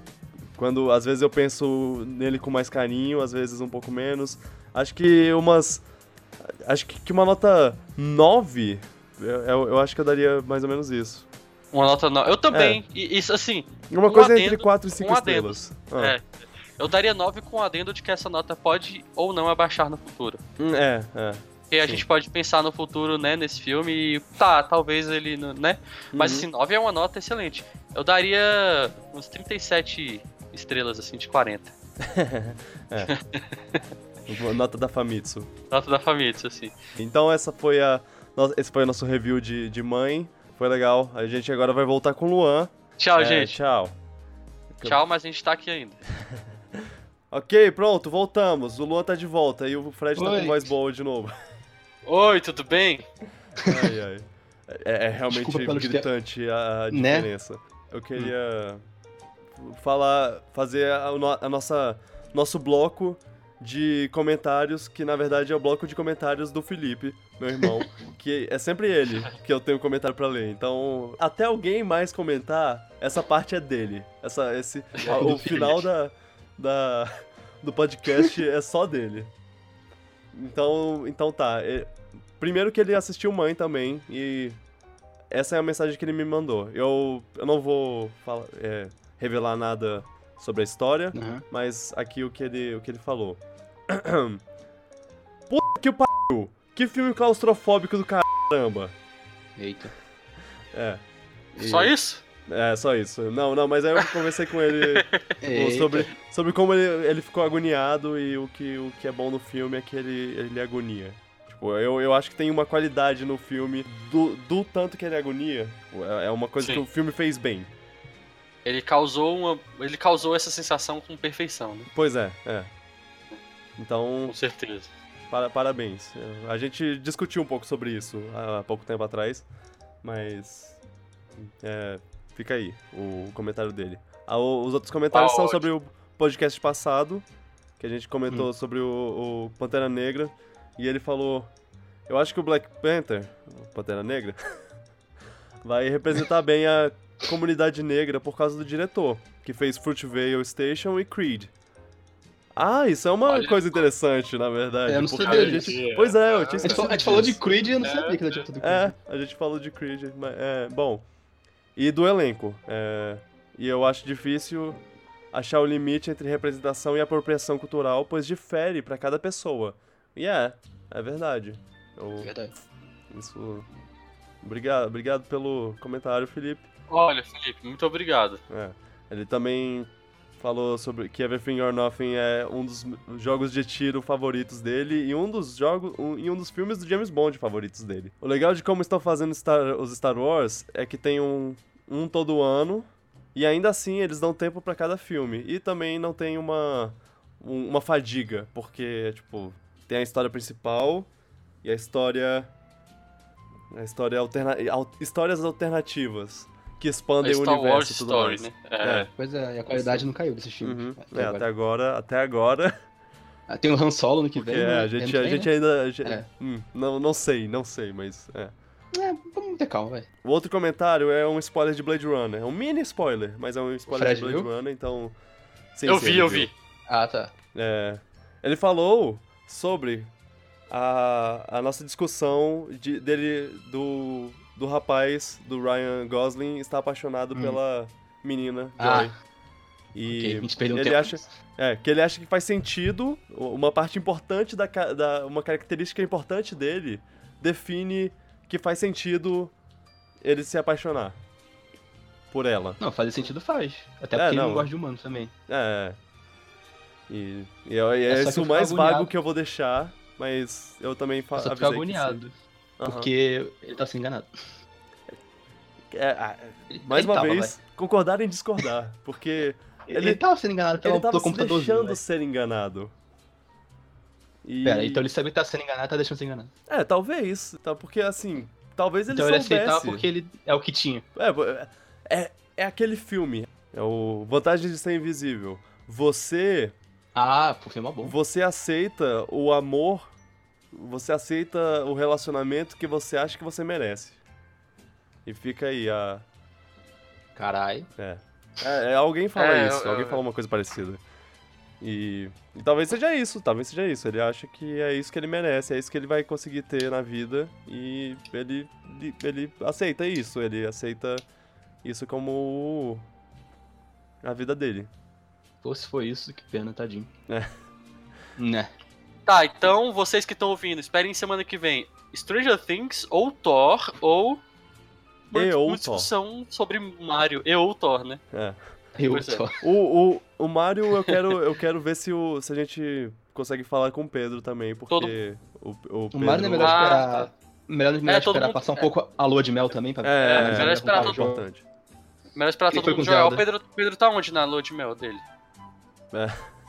Quando às vezes eu penso nele com mais carinho, às vezes um pouco menos. Acho que umas. Acho que uma nota 9, eu, eu, eu acho que eu daria mais ou menos isso. Uma nota 9. Eu também. É. E, isso, assim. Uma um coisa adendo, entre 4 e 5 um estrelas. Ah. É. Eu daria 9 com o adendo de que essa nota pode ou não abaixar no futuro. Hum, é, é. Porque a gente pode pensar no futuro, né, nesse filme e tá, talvez ele, né? Mas uhum. assim, 9 é uma nota excelente. Eu daria uns 37 estrelas, assim, de 40. é. nota da Famitsu. Nota da Famitsu, assim. Então essa foi a. Esse foi o nosso review de, de mãe. Foi legal. A gente agora vai voltar com o Luan. Tchau, é, gente. Tchau. Tchau, mas a gente tá aqui ainda. ok, pronto, voltamos. O Luan tá de volta e o Fred Oi. tá com voz boa de novo. Oi, tudo bem? Ai, ai. É, é realmente gritante a né? diferença. Né? Eu queria falar, fazer a, a nossa nosso bloco de comentários, que na verdade é o bloco de comentários do Felipe, meu irmão, que é sempre ele que eu tenho comentário para ler. Então, até alguém mais comentar, essa parte é dele. Essa, esse, o final da, da, do podcast é só dele. Então, então tá. Primeiro que ele assistiu Mãe também, e essa é a mensagem que ele me mandou. Eu, eu não vou falar, é, revelar nada sobre a história, uhum. mas aqui o que ele, o que ele falou. Puta que pariu! Que filme claustrofóbico do caramba! Eita. É. E... Só isso? É, só isso. Não, não, mas aí eu conversei com ele sobre, sobre como ele, ele ficou agoniado e o que, o que é bom no filme é que ele, ele agonia. Tipo, eu, eu acho que tem uma qualidade no filme do, do tanto que ele agonia. É, é uma coisa Sim. que o filme fez bem. Ele causou uma. Ele causou essa sensação com perfeição, né? Pois é, é. Então, Com certeza. para- parabéns. A gente discutiu um pouco sobre isso há pouco tempo atrás, mas. é, fica aí o comentário dele. Ah, os outros comentários Ah, são sobre o podcast passado, que a gente comentou sobre o, o Pantera Negra, e ele falou: Eu acho que o Black Panther, o Pantera Negra, vai representar bem a comunidade negra por causa do diretor, que fez Fruitvale Station e Creed. Ah, isso é uma Olha coisa interessante, na verdade. É, eu não sabia a gente... Pois é, eu tinha A gente, esquecido falou- a gente falou de. Creed e eu não sabia que ele tinha tudo Creed. É, a gente falou de Creed, mas é, bom. E do elenco. é, e eu acho difícil achar o limite entre representação e apropriação cultural, pois difere pra cada pessoa. E é, é verdade. Eu, Verdade. isso. Obrigado, obrigado pelo comentário, Felipe. Olha, Felipe, muito obrigado. É, ele também falou sobre que Everything or Nothing é um dos jogos de tiro favoritos dele e um dos jogos um, e um dos filmes do James Bond favoritos dele. O legal de como estão fazendo Star- os Star Wars é que tem um, um todo ano e ainda assim eles dão tempo pra cada filme e também não tem uma um- uma fadiga, porque tipo, tem a história principal e a história a história alterna, al- histórias alternativas que expandem o Star universo Wars e tudo Story, mais. né? É. É. Pois é, e a qualidade não caiu desses filmes. Uhum. até É, agora. até agora, até agora, Ah, Tem o Han Solo no que porque vem. é, né? a gente, a vem, gente né? ainda, a gente- É. hum, não, não sei, não sei, mas é. É, vamos ter calma, vai. O outro comentário é um spoiler de Blade Runner, é um mini spoiler, mas é um spoiler Fred de Blade viu? Runner, então... sim, Eu sim, vi, eu viu. vi. Ah, tá. É, ele falou sobre a, a nossa discussão de- dele, do, do rapaz, do Ryan Gosling, estar apaixonado Hum. pela menina, Ah, Joy. E ok, a gente perdeu um ele tempo. acha, é, que ele acha que faz sentido, uma parte importante da, da uma característica importante dele define que faz sentido ele se apaixonar por ela. Não, fazer sentido faz. Até É, porque ele não. não gosta de humanos também. É. E, e é, e é É só isso o mais agoniado. vago que eu vou deixar, mas eu também Eu faço. só fico agoniado. Aham. Porque ele tá sendo enganado. É, ah, Ele- mais ele uma tava, vez, concordar em discordar, porque ele- Ele, tava sendo enganado pelo, ele tava pelo se computadorzinho. deixando ser enganado. E... Pera, então ele sabe que tá sendo enganado, tá deixando ser enganado. É, talvez, tá? Porque assim, talvez ele então ele soubesse. aceitava porque ele é o que tinha. É, é, é aquele filme. É o Vantagem de Ser Invisível. Você, Ah, por filme é bom. você aceita o amor, você aceita o relacionamento que você acha que você merece. E fica aí a. Caralho. É, é, é, alguém fala É, isso, eu- alguém eu- fala uma coisa parecida. E, e talvez seja isso, talvez seja isso. Ele acha que é isso que ele merece, é isso que ele vai conseguir ter na vida e ele, ele, ele aceita isso, ele aceita isso como o- a vida dele. Pô, se foi isso, que pena, tadinho. É. Né. Tá, então vocês que estão ouvindo, esperem semana que vem Stranger Things ou Thor ou uma, E ou uma discussão sobre Mario e ou Thor, né? É. Eu é. O, o, o Mario, eu quero, eu quero ver se, o, se a gente consegue falar com o Pedro também, porque Todo- o, o O Pedro... Mario não é melhor Ah, esperar. Melhor, melhor É, todo esperar mundo- passar um é. pouco a lua de mel também pra É, É, melhor esperar é todo importante. Melhor esperar Quem todo mundo jogar. O? Pedro, Pedro tá onde na lua de mel dele?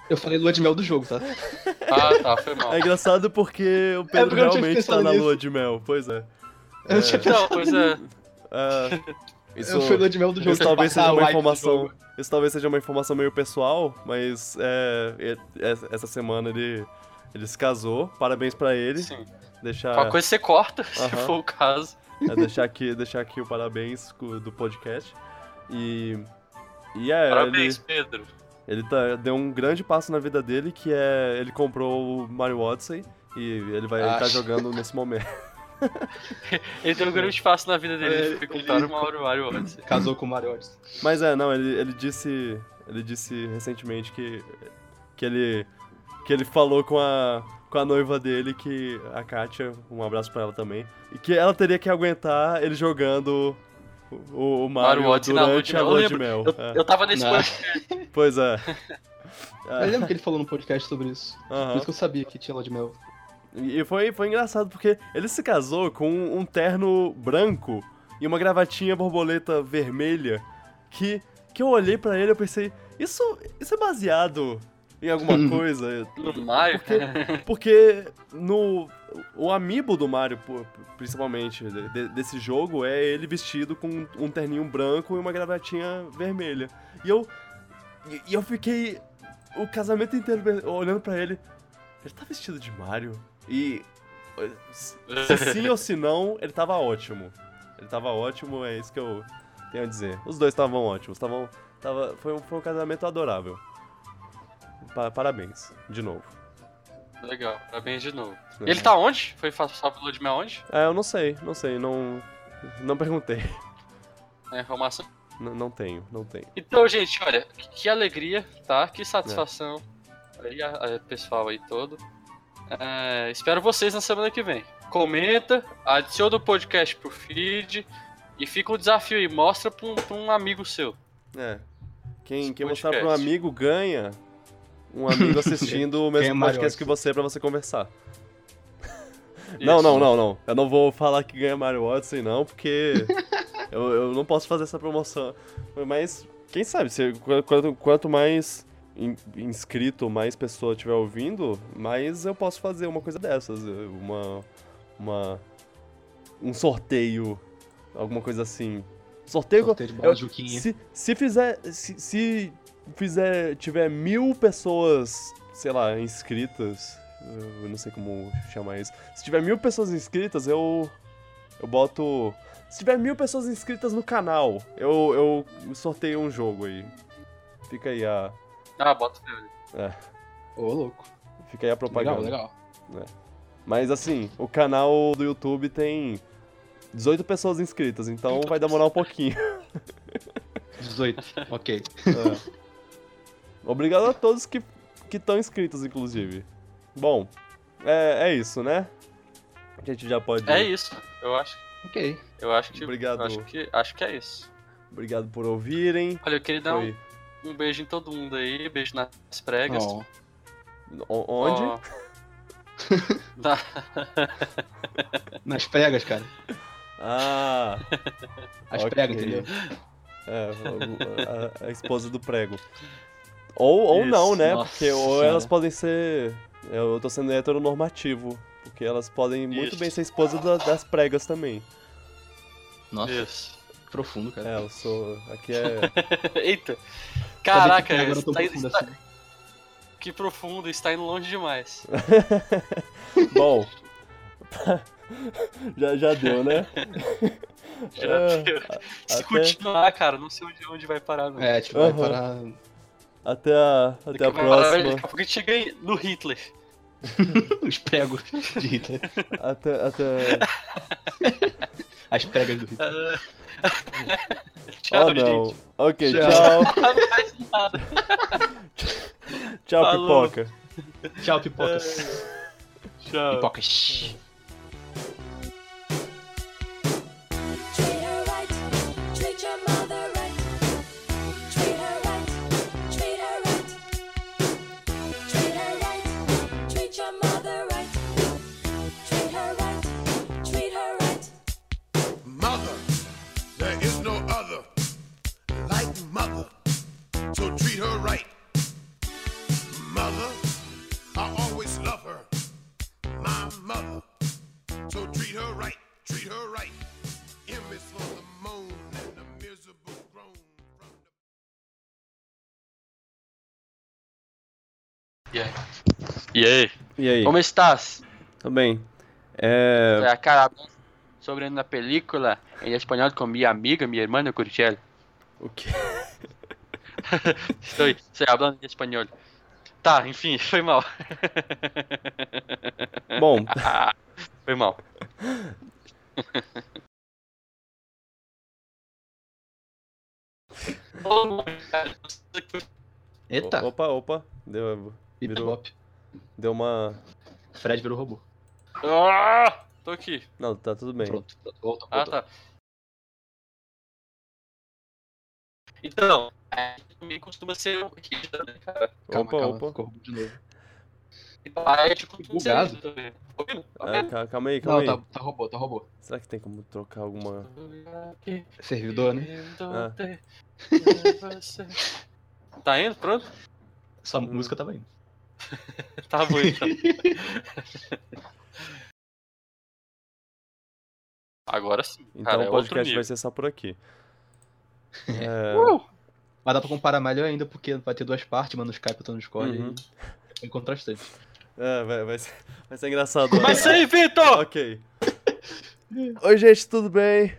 Eu falei lua de mel do jogo, tá? Ah, tá, foi mal. É engraçado porque o Pedro porque realmente tá na nisso. lua de mel, pois é. Eu não tinha pensado Não, pois é. É, isso, Eu fui lua de mel do jogo. isso talvez seja uma informação. Isso talvez seja uma informação meio pessoal, mas é, essa- semana ele, ele se casou. Parabéns pra ele. Sim. Deixar, Qualquer coisa você corta, se Aham. for o caso. é, deixar, aqui, deixar aqui o parabéns do podcast. E. E é, Parabéns, ele, Pedro. Ele tá, deu um grande passo na vida dele, que é. Ele comprou o Mario Odyssey e ele vai estar Ah. jogando nesse momento. Ele deu um grande espaço na vida dele. Ele foi comprar o Mario Mario Odyssey. Casou com o Mario Odyssey. Mas é, não, ele, ele disse. Ele disse recentemente que. que ele. que ele falou com a. com a noiva dele que. a Katia, um abraço pra ela também. E que ela teria que aguentar ele jogando o, o Mario, Mario Odyssey na lua durante de a mel. lua Eu de lembro, mel. Eu, é. eu tava nesse Não. plano. Pois é. Eu lembro que ele falou no podcast sobre isso. Aham. Por isso que eu sabia que tinha lua de mel. E foi, foi engraçado porque ele se casou com um terno branco e uma gravatinha borboleta vermelha que, que eu olhei pra ele, eu pensei, isso, isso é baseado em alguma coisa? No Mario? Porque, porque no. O amiibo do Mario, principalmente, de- desse jogo, é ele vestido com um terninho branco e uma gravatinha vermelha. E eu. E, eu fiquei o casamento inteiro olhando pra ele. Ele tá vestido de Mario? E. Se se sim ou se não, ele tava ótimo. Ele tava ótimo, é isso que eu tenho a dizer. Os dois estavam ótimos, estavam. Tava, foi, um, foi um casamento adorável. Pa- parabéns, de novo. Legal, parabéns de novo. É. Ele tá onde? Foi passar pelo de aonde? É, eu não sei, não sei, não. Não perguntei. É, informação. N- não tenho, não tenho. Então, gente, olha, que, alegria, tá? Que satisfação. Aí, a- a- pessoal aí todo. É, espero vocês na semana que vem. Comenta, adiciona o podcast pro feed e fica um desafio aí. Mostra pra um, pra um amigo seu. É. Quem, quem mostrar pra um amigo ganha um amigo assistindo o Ganha mesmo Mario podcast que você pra você conversar. Não, não, não, não. Eu não vou falar que ganha Mario Odyssey, não, porque eu, eu não posso fazer essa promoção. Mas, quem sabe, se, qu- quanto, quanto mais in- inscrito, mais pessoa estiver ouvindo, mais eu posso fazer uma coisa dessas. Uma. Uma. Um sorteio. Alguma coisa assim. Sorteio. Sorteio de eu- se, se fizer. Se, se fizer. Tiver mil pessoas, sei lá, inscritas. Eu não sei como chamar isso. Se tiver mil pessoas inscritas, eu. Eu boto. Se tiver mil pessoas inscritas no canal, eu, eu sorteio um jogo aí. Fica aí a. Ah, bota pra ele. Ô, louco. Fica aí a propaganda. Legal, legal. Mas assim, o canal do YouTube tem 18 pessoas inscritas, então vai demorar um pouquinho. 18. ok. É. Obrigado a todos que estão inscritos, inclusive. Bom, é, é isso, né? A gente já pode. É isso. Eu acho, Ok. eu acho que. Obrigado. eu Acho que, acho que é isso. Obrigado por ouvirem. Olha, eu queria dar um, Foi. um beijo em todo mundo aí. Beijo nas pregas. Ó, O- Onde? Ó. Tá. nas pregas, cara. Ah, As Ok. pregas, entendeu? é, o- a, a esposa do prego. Ou, ou Isso. não, né? Nossa Porque ou elas podem ser. Eu tô sendo heteronormativo. Porque elas podem muito Isso. bem ser esposa da- das pregas também. Nossa, Isso. profundo, cara. É, eu sou. Aqui é. Eita. Caraca, que agora está, profundo está- assim. que profundo, está indo longe demais. Bom. já, já deu, né? Já É, deu. Se até- continuar, cara, não sei onde, onde vai parar, não. É, tipo, vai Aham. parar. Até a, até Daqui a próxima. Daqui a pouco a gente chega em- no Hitler. Os pregos de Hitler. Até, até. As pregas do Hitler. Tchau, oh, não. gente. Ok, Tchau. tchau. Tchau, Falou. pipoca. Tchau, pipocas. Tchau. Pipocas. So treat her right. Mother, I always love her. My mother. So treat her right, treat her right. M is for the moan and the miserable groan from the E aí? E aí? E aí? Como estás? Tudo bem? É. É, cara, sobre uma película em espanhol com minha amiga, minha irmã Curtiel. O quê? Estou, estou falando em espanhol. Tá, enfim, foi mal. Bom, Foi mal. Eita, opa, opa. Deu, virou. Deu uma. Fred virou robô. Ah, tô aqui. Não, tá tudo bem. Pronto, volta, Ah, voltou. tá. Então, é, também costuma ser um rígido, né, cara? Calma, Opa, calma, opa. de novo. Ah, é tipo Bugado. também. Tá ouvindo? Tá É, vendo? ca- calma aí, calma Não, aí. tá, tá robô, tá robô. Será que tem como trocar alguma. Servidor, né? Tá indo? Pronto? Essa música tava indo. Tá bom então. Agora sim. Então cara, é o outro podcast nível. vai ser só por aqui. É, Uh! Mas dá pra comparar melhor ainda, porque vai ter duas partes, mano, no Skype, eu tô no Discord. Uhum. E... É contrastante. é, vai, vai, ser, vai ser engraçado. Mas aí, Vitor! Ok. Oi, gente, tudo bem?